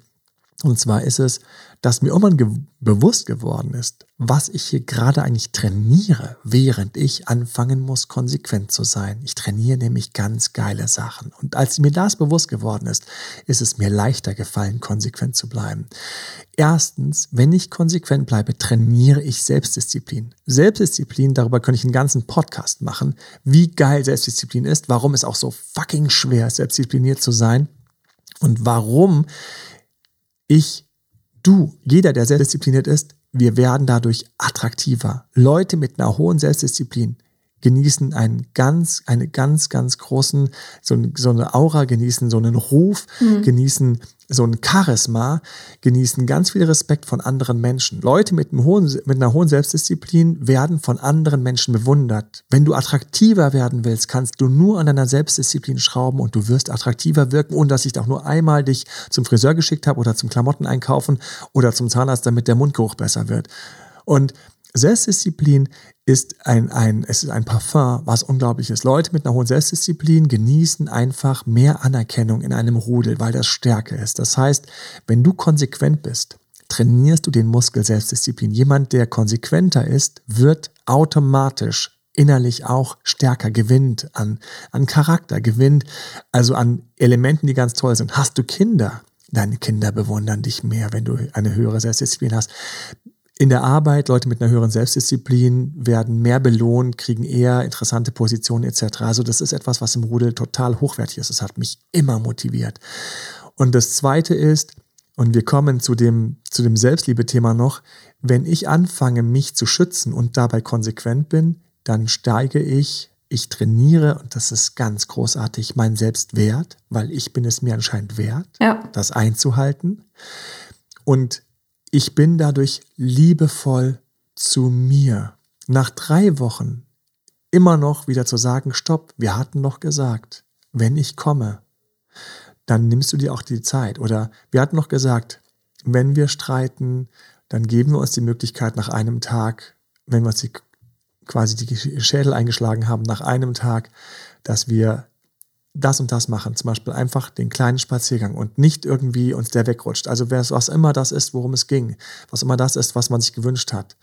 Und zwar ist es, dass mir irgendwann ge bewusst geworden ist, was ich hier gerade eigentlich trainiere, während ich anfangen muss, konsequent zu sein. Ich trainiere nämlich ganz geile Sachen. Und als mir das bewusst geworden ist, ist es mir leichter gefallen, konsequent zu bleiben. Erstens, wenn ich konsequent bleibe, trainiere ich Selbstdisziplin. Selbstdisziplin, darüber könnte ich einen ganzen Podcast machen, wie geil Selbstdisziplin ist, warum es auch so fucking schwer ist, selbstdiszipliniert zu sein und warum ich, du, jeder, der selbstdiszipliniert ist, wir werden dadurch attraktiver. Leute mit einer hohen Selbstdisziplin genießen einen ganz, eine ganz, ganz großen, so, so eine Aura, genießen so einen Ruf, mhm. genießen so ein Charisma, genießen ganz viel Respekt von anderen Menschen. Leute mit, hohen, mit einer hohen Selbstdisziplin werden von anderen Menschen bewundert. Wenn du attraktiver werden willst, kannst du nur an deiner Selbstdisziplin schrauben und du wirst attraktiver wirken, ohne dass ich auch nur einmal dich zum Friseur geschickt habe oder zum Klamotten einkaufen oder zum Zahnarzt, damit der Mundgeruch besser wird. Und Selbstdisziplin ist ein, ein, es ist ein Parfum, was unglaublich ist. Leute mit einer hohen Selbstdisziplin genießen einfach mehr Anerkennung in einem Rudel, weil das Stärke ist. Das heißt, wenn du konsequent bist, trainierst du den Muskel Selbstdisziplin. Jemand, der konsequenter ist, wird automatisch innerlich auch stärker gewinnt an, an Charakter, gewinnt also an Elementen, die ganz toll sind. Hast du Kinder? Deine Kinder bewundern dich mehr, wenn du eine höhere Selbstdisziplin hast in der Arbeit, Leute mit einer höheren Selbstdisziplin werden mehr belohnt, kriegen eher interessante Positionen etc. Also das ist etwas, was im Rudel total hochwertig ist. Das hat mich immer motiviert. Und das Zweite ist, und wir kommen zu dem, zu dem Selbstliebe-Thema noch, wenn ich anfange, mich zu schützen und dabei konsequent bin, dann steige ich, ich trainiere, und das ist ganz großartig, mein Selbstwert, weil ich bin es mir anscheinend wert, ja. das einzuhalten. Und ich bin dadurch liebevoll zu mir. Nach drei Wochen immer noch wieder zu sagen, stopp, wir hatten noch gesagt, wenn ich komme, dann nimmst du dir auch die Zeit. Oder wir hatten noch gesagt, wenn wir streiten, dann geben wir uns die Möglichkeit nach einem Tag, wenn wir uns die, quasi die Schädel eingeschlagen haben, nach einem Tag, dass wir das und das machen. Zum Beispiel einfach den kleinen Spaziergang und nicht irgendwie uns der wegrutscht. Also was immer das ist, worum es ging, was immer das ist, was man sich gewünscht hat.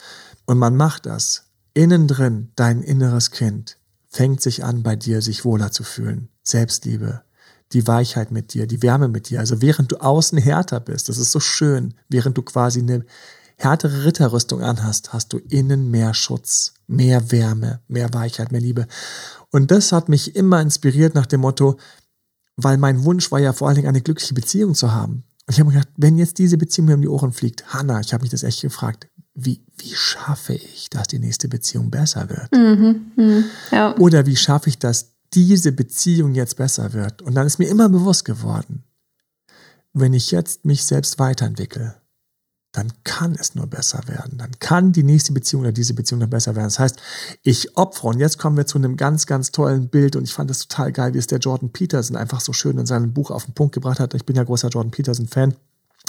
Und man macht das. Innen drin, dein inneres Kind fängt sich an, bei dir sich wohler zu fühlen. Selbstliebe, die Weichheit mit dir, die Wärme mit dir. Also während du außen härter bist, das ist so schön, während du quasi eine härtere Ritterrüstung anhast, hast du innen mehr Schutz, mehr Wärme, mehr Weichheit, mehr Liebe. Und das hat mich immer inspiriert nach dem Motto, weil mein Wunsch war ja vor allen Dingen eine glückliche Beziehung zu haben. Und ich habe mir gedacht, wenn jetzt diese Beziehung mir um die Ohren fliegt, Hanna, ich habe mich das echt gefragt, wie, wie schaffe ich, dass die nächste Beziehung besser wird? Mhm, mh, ja. Oder wie schaffe ich, dass diese Beziehung jetzt besser wird? Und dann ist mir immer bewusst geworden, wenn ich jetzt mich selbst weiterentwickle, dann kann es nur besser werden. Dann kann die nächste Beziehung oder diese Beziehung dann besser werden. Das heißt, ich opfere. Und jetzt kommen wir zu einem ganz, ganz tollen Bild. Und ich fand es total geil, wie es der Jordan Peterson einfach so schön in seinem Buch auf den Punkt gebracht hat. Ich bin ja großer Jordan Peterson-Fan.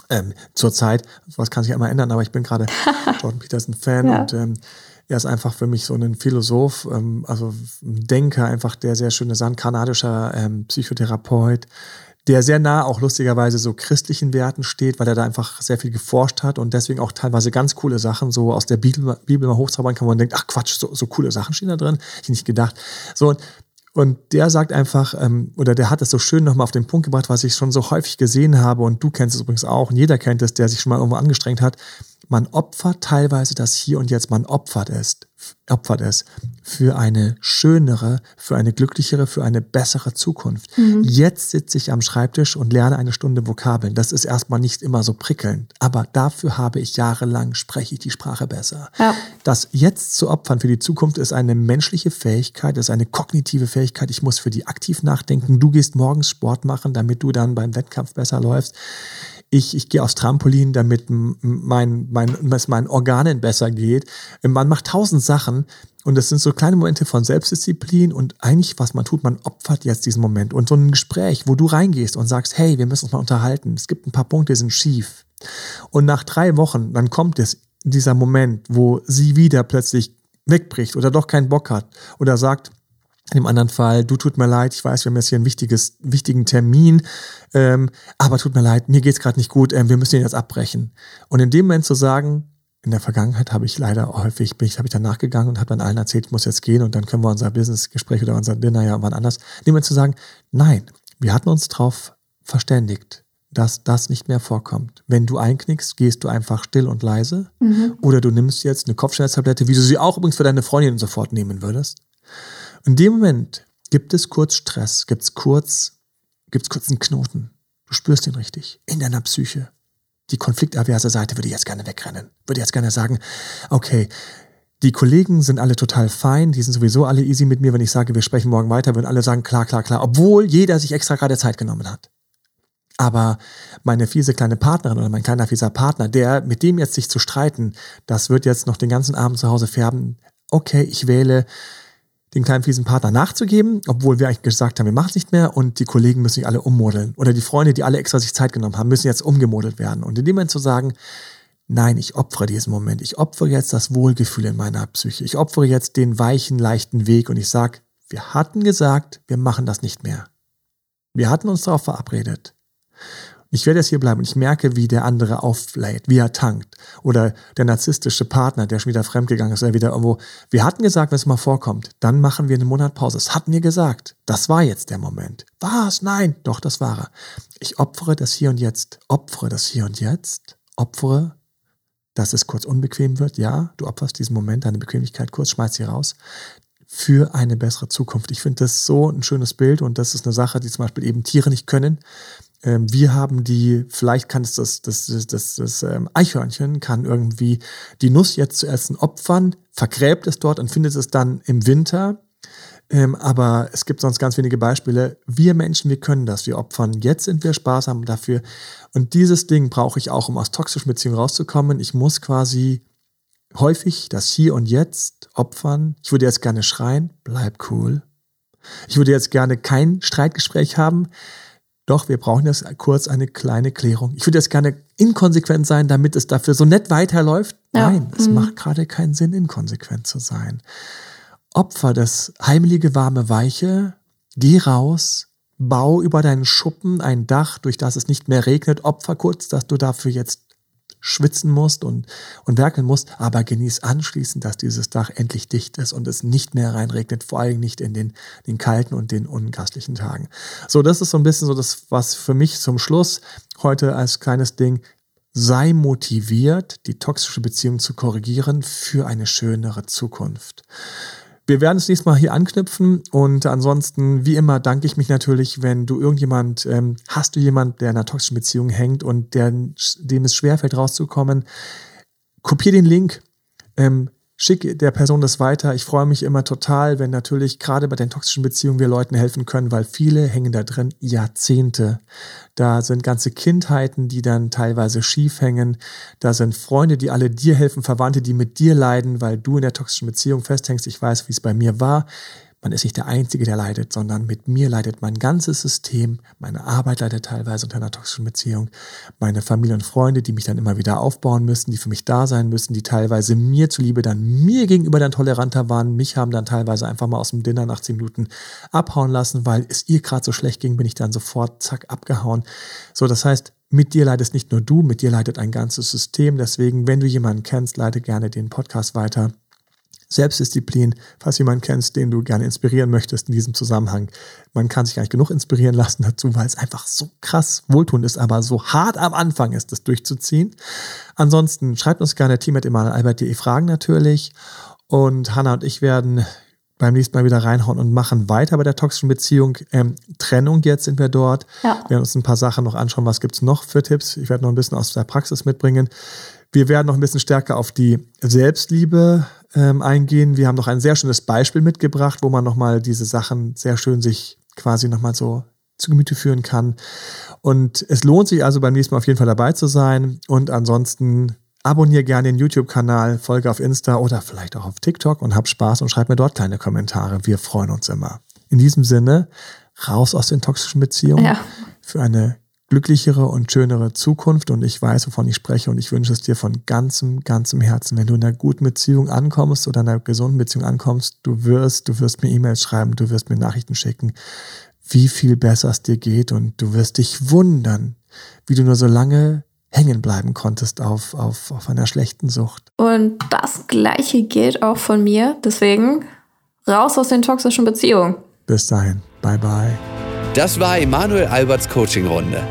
Ähm, Zurzeit, was kann sich ja immer ändern, aber ich bin gerade Jordan Peterson-Fan ja. und ähm, er ist einfach für mich so ein Philosoph, ähm, also ein Denker, einfach der sehr schöne Sand, kanadischer ähm, Psychotherapeut, der sehr nah auch lustigerweise so christlichen Werten steht, weil er da einfach sehr viel geforscht hat und deswegen auch teilweise ganz coole Sachen so aus der Bibel, Bibel mal hochzaubern kann, wo man denkt, ach Quatsch, so, so coole Sachen stehen da drin, ich nicht gedacht. So, und der sagt einfach, ähm, oder der hat es so schön nochmal auf den Punkt gebracht, was ich schon so häufig gesehen habe und du kennst es übrigens auch und jeder kennt es, der sich schon mal irgendwo angestrengt hat. Man opfert teilweise das Hier und Jetzt, man opfert es opfert es für eine schönere, für eine glücklichere, für eine bessere Zukunft. Mhm. Jetzt sitze ich am Schreibtisch und lerne eine Stunde Vokabeln. Das ist erstmal nicht immer so prickelnd, aber dafür habe ich jahrelang, spreche ich die Sprache besser. Ja. Das jetzt zu opfern für die Zukunft ist eine menschliche Fähigkeit, ist eine kognitive Fähigkeit. Ich muss für die aktiv nachdenken. Du gehst morgens Sport machen, damit du dann beim Wettkampf besser läufst ich, ich gehe aufs Trampolin, damit mein, mein, es meinen Organen besser geht. Man macht tausend Sachen und das sind so kleine Momente von Selbstdisziplin und eigentlich, was man tut, man opfert jetzt diesen Moment. Und so ein Gespräch, wo du reingehst und sagst, hey, wir müssen uns mal unterhalten. Es gibt ein paar Punkte, die sind schief. Und nach drei Wochen, dann kommt es, dieser Moment, wo sie wieder plötzlich wegbricht oder doch keinen Bock hat oder sagt, In dem anderen Fall, du tut mir leid, ich weiß, wir haben jetzt hier einen wichtiges, wichtigen Termin, ähm, aber tut mir leid, mir geht's gerade nicht gut, ähm, wir müssen ihn jetzt abbrechen. Und in dem Moment zu sagen, in der Vergangenheit habe ich leider häufig, bin ich, habe ich dann nachgegangen und habe dann allen erzählt, ich muss jetzt gehen und dann können wir unser Businessgespräch oder unser Dinner ja wann anders. In dem Moment zu sagen, nein, wir hatten uns darauf verständigt, dass das nicht mehr vorkommt. Wenn du einknickst, gehst du einfach still und leise mhm. oder du nimmst jetzt eine Kopfschmerztablette, wie du sie auch übrigens für deine Freundin sofort nehmen würdest. In dem Moment gibt es kurz Stress, gibt es kurz, gibt's kurz einen Knoten. Du spürst ihn richtig in deiner Psyche. Die konfliktaverse Seite würde jetzt gerne wegrennen, würde jetzt gerne sagen, okay, die Kollegen sind alle total fein, die sind sowieso alle easy mit mir, wenn ich sage, wir sprechen morgen weiter, würden alle sagen, klar, klar, klar, obwohl jeder sich extra gerade Zeit genommen hat. Aber meine fiese kleine Partnerin oder mein kleiner fieser Partner, der mit dem jetzt sich zu streiten, das wird jetzt noch den ganzen Abend zu Hause färben. Okay, ich wähle den kleinen fiesen Partner nachzugeben, obwohl wir eigentlich gesagt haben, wir machen es nicht mehr und die Kollegen müssen sich alle ummodeln. Oder die Freunde, die alle extra sich Zeit genommen haben, müssen jetzt umgemodelt werden. Und in dem Moment zu sagen, nein, ich opfere diesen Moment, ich opfere jetzt das Wohlgefühl in meiner Psyche, ich opfere jetzt den weichen, leichten Weg und ich sage, wir hatten gesagt, wir machen das nicht mehr. Wir hatten uns darauf verabredet. Ich werde jetzt hier bleiben und ich merke, wie der andere auflädt, wie er tankt. Oder der narzisstische Partner, der schon wieder fremdgegangen ist, oder wieder irgendwo. Wir hatten gesagt, wenn es mal vorkommt, dann machen wir eine Monat Pause. Das hatten wir gesagt. Das war jetzt der Moment. Was? Nein. Doch, das war er. Ich opfere das hier und jetzt. Opfere das hier und jetzt. Opfere, dass es kurz unbequem wird. Ja, du opferst diesen Moment, deine Bequemlichkeit kurz, schmeißt sie raus für eine bessere Zukunft. Ich finde das so ein schönes Bild und das ist eine Sache, die zum Beispiel eben Tiere nicht können. Ähm, wir haben die, vielleicht kann es das, das, das, das, das ähm, Eichhörnchen, kann irgendwie die Nuss jetzt zu essen opfern, vergräbt es dort und findet es dann im Winter. Ähm, aber es gibt sonst ganz wenige Beispiele. Wir Menschen, wir können das. Wir opfern. Jetzt sind wir sparsam dafür. Und dieses Ding brauche ich auch, um aus toxischen Beziehungen rauszukommen. Ich muss quasi häufig das Hier und Jetzt opfern. Ich würde jetzt gerne schreien, bleib cool. Ich würde jetzt gerne kein Streitgespräch haben. Doch, wir brauchen jetzt kurz eine kleine Klärung. Ich würde jetzt gerne inkonsequent sein, damit es dafür so nett weiterläuft. Ja. Nein, es mhm. macht gerade keinen Sinn, inkonsequent zu sein. Opfer das heimelige, warme, weiche, geh raus, bau über deinen Schuppen ein Dach, durch das es nicht mehr regnet. Opfer kurz, dass du dafür jetzt schwitzen musst und, und werkeln musst, aber genieß anschließend, dass dieses Dach endlich dicht ist und es nicht mehr reinregnet, vor allem nicht in den, den kalten und den ungastlichen Tagen. So, das ist so ein bisschen so das, was für mich zum Schluss heute als kleines Ding sei motiviert, die toxische Beziehung zu korrigieren für eine schönere Zukunft. Wir werden es nächstes Mal hier anknüpfen und ansonsten, wie immer, danke ich mich natürlich, wenn du irgendjemand, ähm, hast du jemand, der in einer toxischen Beziehung hängt und der, dem es schwerfällt rauszukommen, kopier den Link, ähm, schick der Person das weiter. Ich freue mich immer total, wenn natürlich gerade bei den toxischen Beziehungen wir Leuten helfen können, weil viele hängen da drin Jahrzehnte. Da sind ganze Kindheiten, die dann teilweise schief hängen. Da sind Freunde, die alle dir helfen, Verwandte, die mit dir leiden, weil du in der toxischen Beziehung festhängst. Ich weiß, wie es bei mir war. Man ist nicht der Einzige, der leidet, sondern mit mir leidet mein ganzes System. Meine Arbeit leidet teilweise unter einer toxischen Beziehung. Meine Familie und Freunde, die mich dann immer wieder aufbauen müssen, die für mich da sein müssen, die teilweise mir zuliebe dann mir gegenüber dann toleranter waren. Mich haben dann teilweise einfach mal aus dem Dinner nach zehn Minuten abhauen lassen, weil es ihr gerade so schlecht ging, bin ich dann sofort zack abgehauen. So, das heißt, mit dir leidest nicht nur du, mit dir leidet ein ganzes System. Deswegen, wenn du jemanden kennst, leite gerne den Podcast weiter. Selbstdisziplin, falls jemanden kennst, den du gerne inspirieren möchtest in diesem Zusammenhang. Man kann sich gar nicht genug inspirieren lassen dazu, weil es einfach so krass wohltuend ist, aber so hart am Anfang ist, das durchzuziehen. Ansonsten schreibt uns gerne team.emanuelalbert.de Fragen natürlich. Und Hanna und ich werden beim nächsten Mal wieder reinhauen und machen weiter bei der toxischen Beziehung. Ähm, Trennung jetzt sind wir dort. Ja. Wir werden uns ein paar Sachen noch anschauen. Was gibt es noch für Tipps? Ich werde noch ein bisschen aus der Praxis mitbringen. Wir werden noch ein bisschen stärker auf die Selbstliebe ähm, eingehen. Wir haben noch ein sehr schönes Beispiel mitgebracht, wo man nochmal diese Sachen sehr schön sich quasi nochmal so zu Gemüte führen kann. Und es lohnt sich also beim nächsten Mal auf jeden Fall dabei zu sein. Und ansonsten abonniere gerne den YouTube-Kanal, folge auf Insta oder vielleicht auch auf TikTok und hab Spaß und schreib mir dort kleine Kommentare. Wir freuen uns immer. In diesem Sinne, raus aus den toxischen Beziehungen ja. für eine glücklichere und schönere Zukunft und ich weiß, wovon ich spreche und ich wünsche es dir von ganzem, ganzem Herzen. Wenn du in einer guten Beziehung ankommst oder in einer gesunden Beziehung ankommst, du wirst, du wirst mir E-Mails schreiben, du wirst mir Nachrichten schicken, wie viel besser es dir geht und du wirst dich wundern, wie du nur so lange hängen bleiben konntest auf, auf, auf einer schlechten Sucht. Und das Gleiche gilt auch von mir. Deswegen raus aus den toxischen Beziehungen. Bis dahin. Bye bye. Das war Emanuel Alberts Coaching-Runde.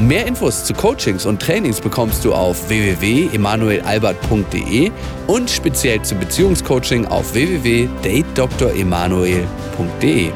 Mehr Infos zu Coachings und Trainings bekommst du auf www.emanuelalbert.de und speziell zum Beziehungscoaching auf www.datedremanuel.de.